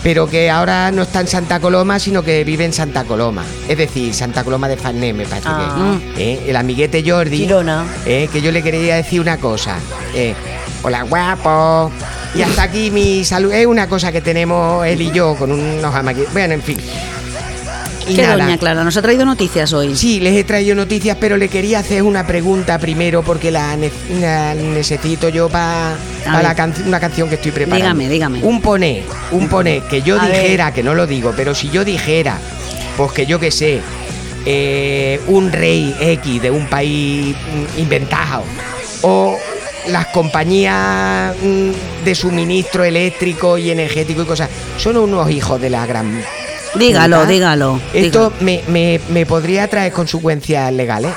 pero que ahora no está en Santa Coloma, sino que vive en Santa Coloma. Es decir, Santa Coloma de Farnés, me parece Ah. que. ¿eh? El amiguete Jordi. Girona. eh, que yo le quería decir una cosa. eh, Hola, guapo. Y hasta aquí mi salud. Es una cosa que tenemos él y yo con unos amaguitos. Bueno, en fin. Y ¿Qué nada. doña Clara? Nos ha traído noticias hoy. Sí, les he traído noticias, pero le quería hacer una pregunta primero porque la, ne- la necesito yo para can- una canción que estoy preparando. Dígame, dígame. Un poné, un poné, que yo A ver. dijera, que no lo digo, pero si yo dijera, pues que yo qué sé, eh, un rey X de un país mm, inventado, o las compañías mm, de suministro eléctrico y energético y cosas, son unos hijos de la gran... Dígalo, dígalo. Esto me, me- me podría traer consecuencias legales.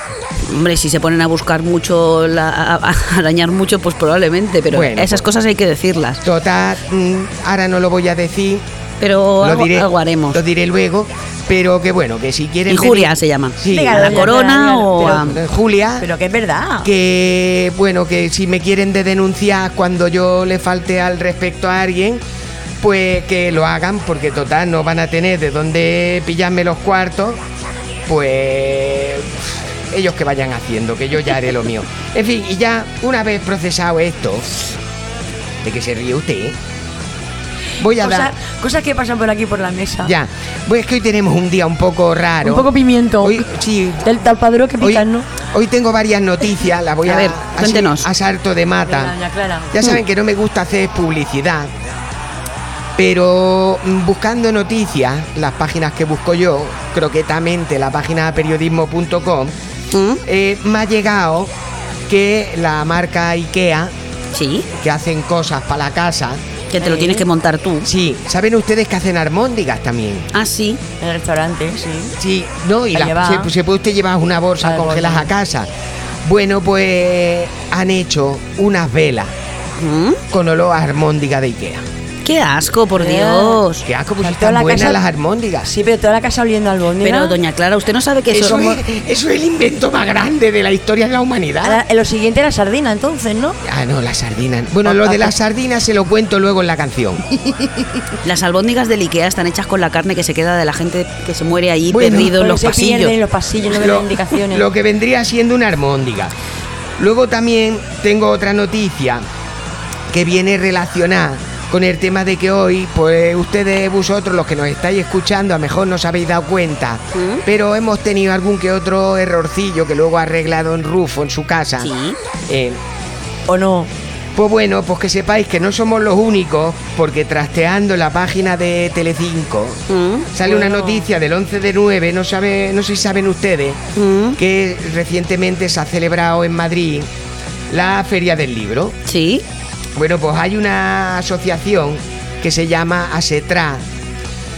Hombre, si se ponen a buscar mucho, la- a, a- arañar mucho, pues probablemente, pero Bueno, esas pues- cosas hay que decirlas. Total, mm, ahora no lo voy a decir, Pero lo algo, diré, algo haremos. lo diré luego, pero que bueno, que si quieren... Injuria venir- se llama. Sí, Dígalo, ¿A la doña corona o pero- a.? eh, Julia, Pero que es verdad. que bueno, que si me quieren de denunciar cuando yo le falte al respecto a alguien, pues que lo hagan, porque total no van a tener de dónde pillarme los cuartos, pues ellos que vayan haciendo, que yo ya haré lo mío. En fin, y ya una vez procesado esto, de que se ríe usted, voy a dar... cosas que pasan por aquí por la mesa. Ya, pues es que hoy tenemos un día un poco raro. Un poco pimiento. Hoy, sí, Del talpadero que hoy, pican, ¿no? hoy tengo varias noticias, las voy a, A ver, así, cuéntenos. a salto de Venga, mata. Clara. Ya saben que no me gusta hacer publicidad, pero mm, buscando noticias, las páginas que busco yo, croquetamente la página periodismo.com, ¿Mm? eh, me ha llegado que la marca IKEA, Sí, que hacen cosas para la casa, que te lo tienes que montar tú. sí, ¿saben ustedes que hacen armóndigas también? Ah, sí. En el restaurante, sí. Sí, no, y La la- lleva. se, se puede usted llevar una bolsa congeladas a bolsa. casa. Bueno, pues han hecho unas velas ¿Mm? con olor a armóndiga de Ikea. Qué asco, por Eh. Dios. Qué asco, pues están la buenas casa- las armóndigas. Sí, pero toda la casa oliendo al bondi. Pero, doña Clara, usted no sabe que eso... Eso es, eso es el invento más grande de la historia de la humanidad. Lo siguiente era sardina, entonces, ¿no? Ah, no, las sardinas. Bueno, lo de las sardinas se lo cuento luego en la canción. Las albóndigas del Ikea están hechas con la carne que se queda de la gente que se muere ahí Bueno, perdido en Porque los se pierden en pasillos. los pasillos, no ven las indicaciones. lo que vendría siendo una armóndiga. Luego también tengo otra noticia que viene relacionada con el tema de que hoy, pues ustedes, vosotros, los que nos estáis escuchando, a lo mejor no os habéis dado cuenta, ¿Mm? pero hemos tenido algún que otro errorcillo que luego ha arreglado en Rufo en su casa. Sí. Eh, ¿O no? pues bueno, pues que sepáis que no somos los únicos, porque trasteando la página de Telecinco ¿Mm? sale una noticia del 11 de 9, no, sabe, no sé si saben ustedes, ¿Mm? que recientemente se ha celebrado en Madrid la Feria del Libro. Sí. Bueno, pues hay una asociación que se llama ASETRA,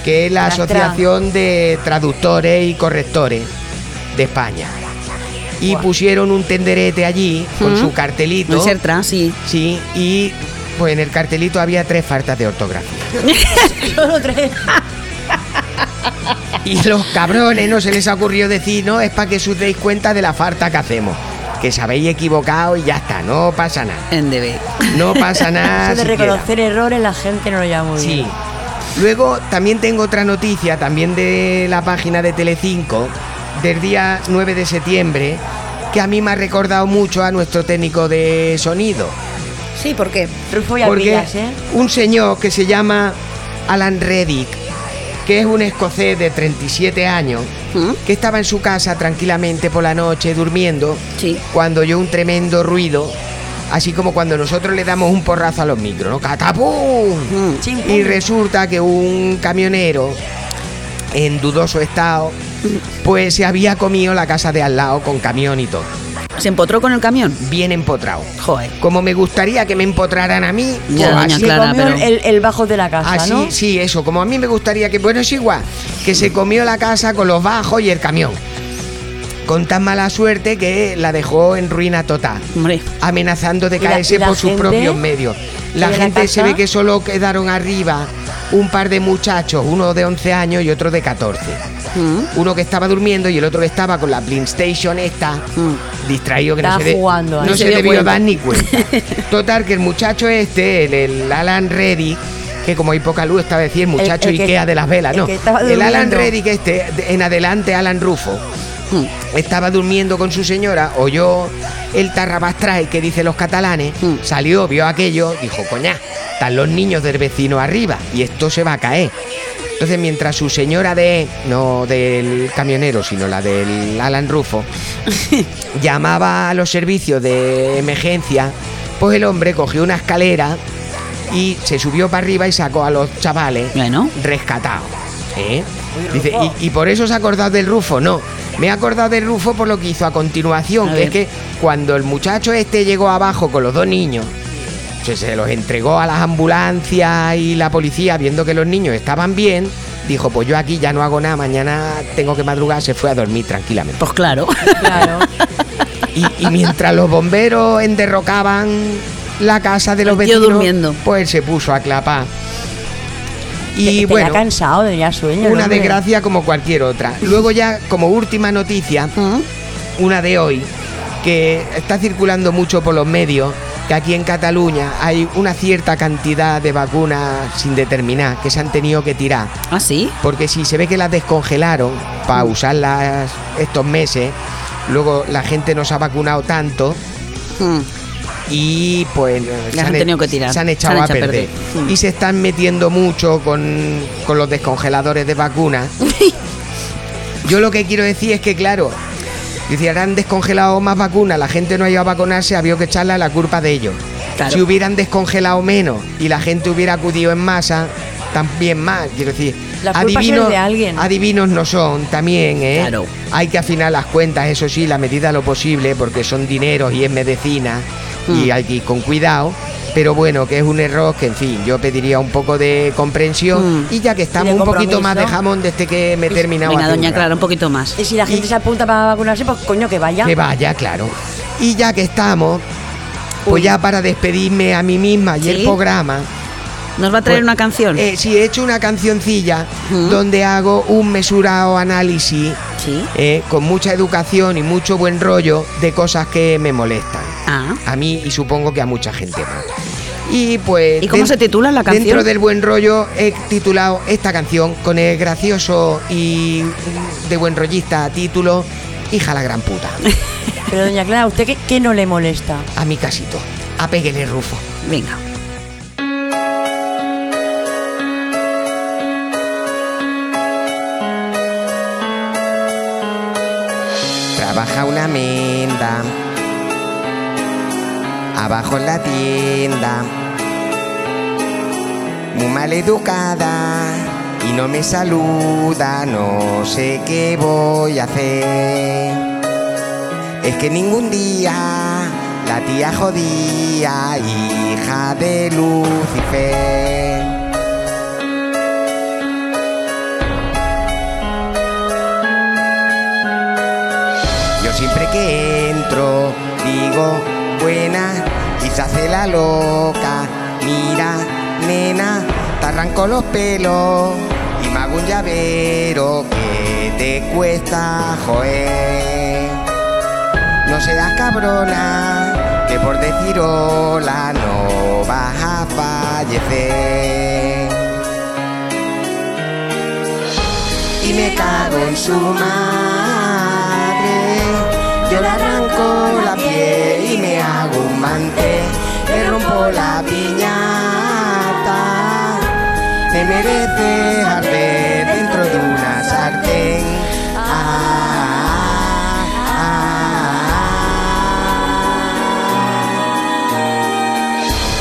que es la. Asociación de Traductores y Correctores de España. Y pusieron un tenderete allí con su cartelito. El Sertra, sí. Sí, y Pues en el cartelito había tres faltas de ortografía. Solo tres. Y los cabrones no se les ha ocurrido decir, no, es para que os deis cuenta de la falta que hacemos. Que se habéis equivocado y ya está, no pasa nada. En DB. No pasa nada. Eso de siquiera. reconocer errores la gente no lo llama muy Sí. bien. Luego también tengo otra noticia, también de la página de Telecinco, del día 9 de septiembre, que a mí me ha recordado mucho a nuestro técnico de sonido. Sí, ¿por qué? Rufo y Porque ¿eh? un señor que se llama Alan Reddick, que es un escocés de 37 años, ¿Mm? que estaba en su casa tranquilamente por la noche durmiendo, Sí. cuando oyó un tremendo ruido, así como cuando nosotros le damos un porrazo a los micros, ¿no? ¡Catapum! Mm. Y resulta que un camionero en dudoso estado, pues se había comido la casa de al lado con camión y todo. ¿Se empotró con el camión? Bien empotrado. Joder. Como me gustaría que me empotraran a mí, Ya, doña así, Se Clara, comió pero- el, el bajo de la casa, así, ¿no? sí, eso, como a mí me gustaría que, bueno, es igual, que se comió la casa con los bajos y el camión. Con tan mala suerte que la dejó en ruina total. Hombre. amenazando de ¿Y la- caerse por sus propios medios. La ¿Y en la gente se ve que solo quedaron arriba un par de muchachos, uno de 11 años y otro de 14. Mm. Uno que estaba durmiendo y el otro que estaba con la PlayStation esta, Mm. distraído que no Estaba se, de- jugando ahí. no se, se debió dar ni cuenta. Total, que el muchacho este, el, el Alan Reddy, que como hay poca luz esta vez decir el muchacho el que- Ikea de las velas, el no. estaba el Alan. Reddy que este, de- en adelante Alan Rufo, Mm. estaba durmiendo con su señora, oyó el tarrabastray que dicen los catalanes, Mm. salió, vio aquello, dijo, coña, están los niños del vecino arriba y esto se va a caer. Entonces, mientras su señora de, no del camionero, sino la del Alan Rufo, llamaba a los servicios de emergencia, pues el hombre cogió una escalera y se subió para arriba y sacó a los chavales Bueno. rescatados. ¿eh? Dice, ¿y, y por eso se ha acordado del Rufo? No, me he acordado del Rufo por lo que hizo a continuación, A que es que cuando el muchacho este llegó abajo con los dos niños, se, se los entregó a las ambulancias y la policía, viendo que los niños estaban bien, dijo, pues yo aquí ya no hago nada, mañana tengo que madrugar, se fue a dormir tranquilamente. Pues claro. Claro. Y, y mientras los bomberos enderrocaban la casa de los El tío vecinos, durmiendo. pues se puso a clapar. Y Te- tenía bueno, cansado, tenía sueño. una hombre. desgracia como cualquier otra. Luego ya, como última noticia, Mm. una de hoy, que está circulando mucho por los medios, que aquí en Cataluña hay una cierta cantidad de vacunas sin determinar que se han tenido que tirar. ¿Ah, sí? Porque si se ve que las descongelaron para usarlas estos meses, luego la gente no se ha vacunado tanto Mm. y pues Las han e- tenido que tirar. se han Se echado han a echado a perder. perder. Mm. Y se están metiendo mucho con, con los descongeladores de vacunas. Yo lo que quiero decir es que, claro, si han descongelado más vacunas, la gente no ha ido a vacunarse, había que echarle la culpa de ellos. Claro. Si hubieran descongelado menos y la gente hubiera acudido en masa, también más. Quiero decir, La es de alguien. adivinos no son también, ¿eh? Claro. Hay que afinar las cuentas, eso sí, la medida de lo posible, porque son dineros y es medicina y Mm. hay que ir con cuidado. Pero bueno, que es un error que, en fin, yo pediría un poco de comprensión Mm. y ya que estamos un poquito más de jamón desde que me he terminado Venga, doña. Clara, un poquito más. Y si la gente Y- se apunta para vacunarse, pues coño, que vaya. Que vaya, claro. Y ya que estamos, pues Uy. ya para despedirme a mí misma y ¿Sí? el programa, ¿Nos va a traer Pues, una canción? eh, sí he hecho una cancioncilla Mm. donde hago un mesurado análisis Sí. eh, con mucha educación y mucho buen rollo de cosas que me molestan. Ah. A mí y supongo que a mucha gente más. Y pues. ¿Y cómo se titula la canción? Dentro del buen rollo he titulado esta canción con el gracioso y de buen rollista título Hija la gran puta. Pero doña Clara, ¿a usted qué, qué no le molesta? A mi casito. Apéguele Rufo. Venga. Trabaja una menda. Abajo en la tienda. Muy mal educada. Y no me saluda. No sé qué voy a hacer. Es que ningún día la tía jodía, hija de Lucifer. Yo siempre que entro digo buena y se la loca. Mi Mira, nena, te arranco los pelos y me hago un llavero que te cuesta, joder. No seas cabrona, que por decir hola no vas a fallecer. Y me cago en su madre, yo le arranco la piel y me hago un mantel, le rompo la piñata, te mereces arder dentro de una sartén. Ah, ah,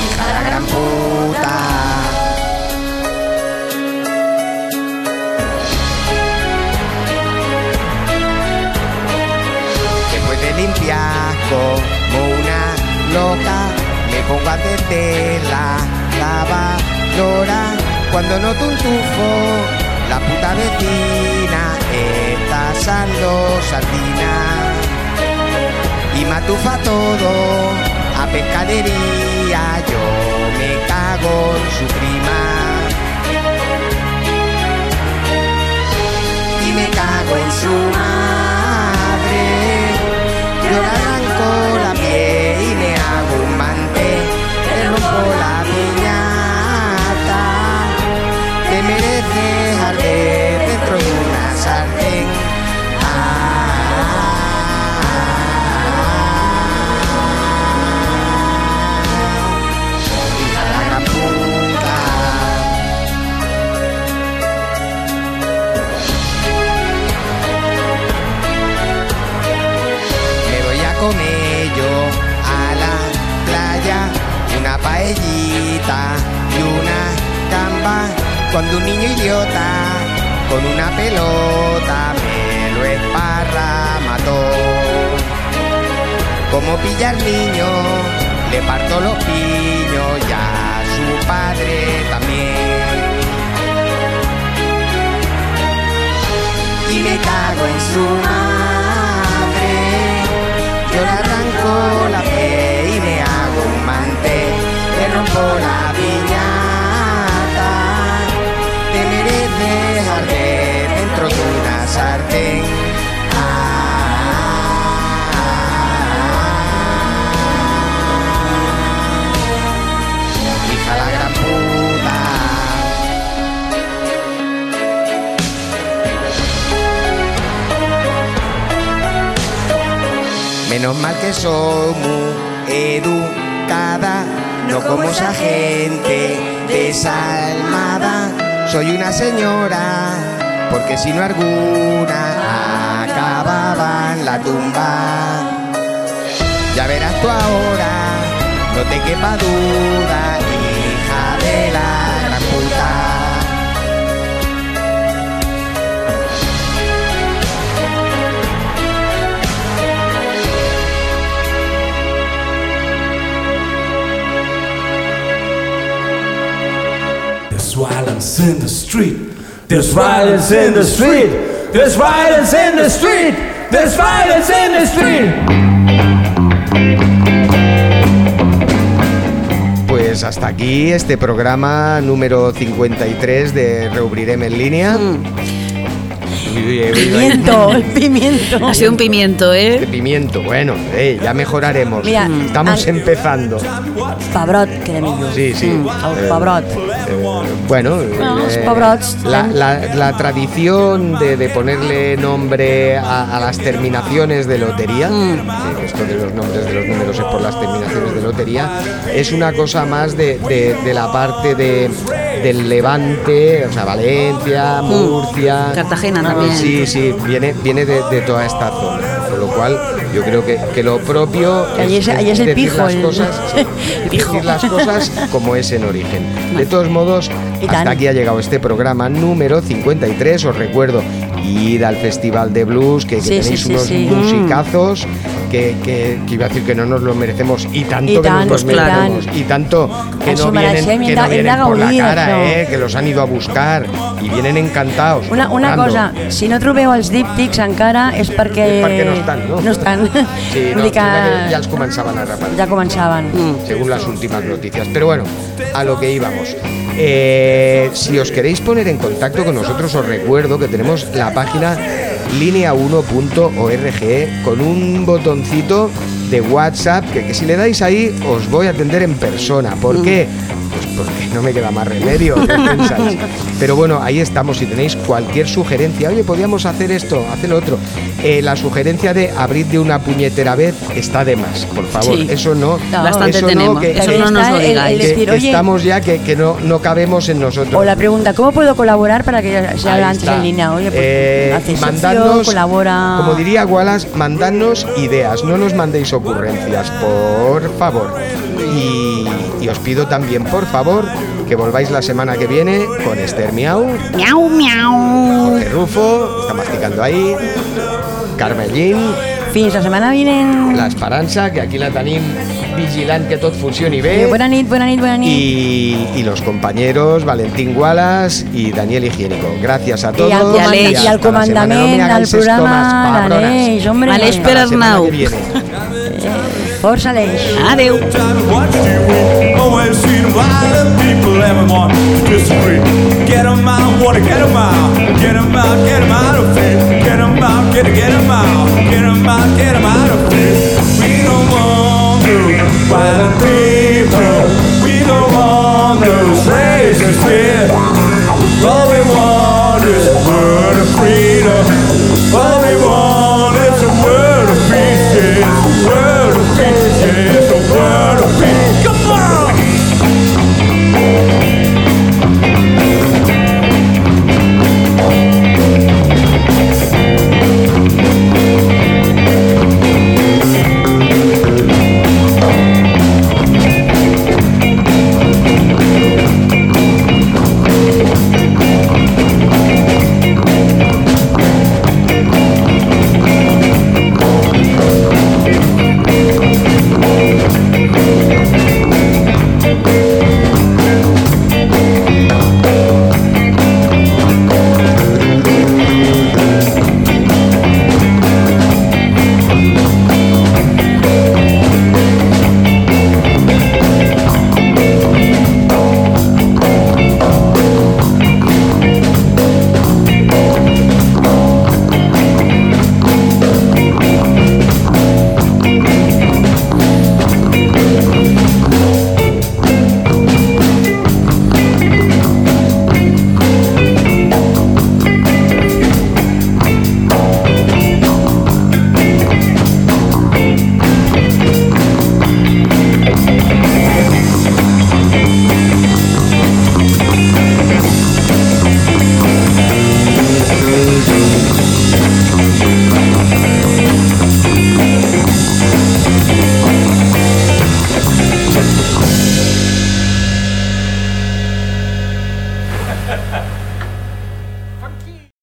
ah. La gran puta. Después de limpiar como una loca, me pongo a hacerte la lavadora. Cuando noto un tufo, la puta vecina está asando sardina. Y matufa todo a pescadería, yo me cago en su prima. y me cago en su madre. Paellita y una gamba cuando un niño idiota con una pelota me lo esparramató. Como pillar niño, le parto los piños y a su padre también. y me cago en su madre. Yo le arranco la piel la piñata. Te mereces arder dentro de una sartén. Ah, hija la gran puta. Menos mal que soy muy educada, no como esa gente desalmada. Soy una señora, porque si no alguna acababa en la tumba. Ya verás tú ahora, no te quepa duda, violence in the street. There's violence in the street. There's violence in the street. There's violence in the street. Pues hasta aquí este programa número 53 de Reubrirem en línea. Ahí Pimiento, el pimiento. Ha sido un pimiento, De ¿eh? pimiento, bueno, eh, ya mejoraremos. Mira, Estamos an- empezando. Era millor. Sí, sí. Mm, el Eh. Eh, bueno, No, els eh, pebrots, la, la- la tradición de, de ponerle nombre a, a las terminaciones de lotería, Mm. eh, esto de los nombres de los números es por las terminaciones de lotería, es una cosa más de, de- de la parte de, del Levante, o sea, Valencia, Murcia. Mm. Cartagena también. Sí, sí, viene, viene de, de toda esta zona. Con lo cual, yo creo que, que lo propio ahí es- ahí es el decir pijo, las cosas, sí, el pijo. decir las cosas como es en origen. De todos modos, hasta aquí ha llegado este programa número 53. Os recuerdo, id al Festival de Blues, que, que Sí, sí, tenéis sí, unos musicazos. Que, que- que iba a decir que no nos lo merecemos y tanto que nos lo merecemos y tanto que no vienen, que no vienen por la cara, eh, que los han ido a buscar y vienen encantados. Una, una cosa, si no trobeu els díptics encara és perquè... És perquè no estan, no? No estan. Sí, no, que els començaven a repartir. ja començaven. según las últimas noticias. Pero bueno, a lo que íbamos. Eh, si os queréis poner en contacto con nosotros, os recuerdo que tenemos la página linea1.org con un botoncito de WhatsApp que, que si le dais ahí os voy a atender en persona. ¿Por qué? Pues porque no me queda más remedio. Pero bueno, ahí estamos. Si tenéis cualquier sugerencia, oye, podríamos hacer esto, hacer lo otro. Eh, la sugerencia de abrir de una puñetera vez está de más, por favor. Sí. Eso no. No, Bastante eso tenemos. No, que, Eso no nos lo digáis. que- decir, que oye- estamos ya que, que no, no cabemos en nosotros. O la pregunta, ¿cómo puedo colaborar para que Ahí antes en línea? Oye, pues Eh, mandadnos, colabora... como diría Wallace, mandadnos ideas, no nos mandéis ocurrencias, por favor. Y, y os pido también, por favor, que volváis la semana que viene con Esther Miau, Miau, miau. Jorge Rufo, está masticando ahí, Carmelín, Fins la setmana vinent. la Esperanza, que aquí la tenim vigilant que tot funcioni Eh, bé. Bona nit, bona nit, bona nit. y, y los compañeros Valentín Wallace y Daniel Higiénico. Gracias a todos. I al, i al. No esto más, programa l'Aleix, hombre. Aleix Hasta la semana Arnau. Força, Aleix. Adéu. Get them out, wanna get them out, get them out, get them out of it. Get them out, get get them get them out, get them out of it. We don't want to wild people. We don't want those racist fears.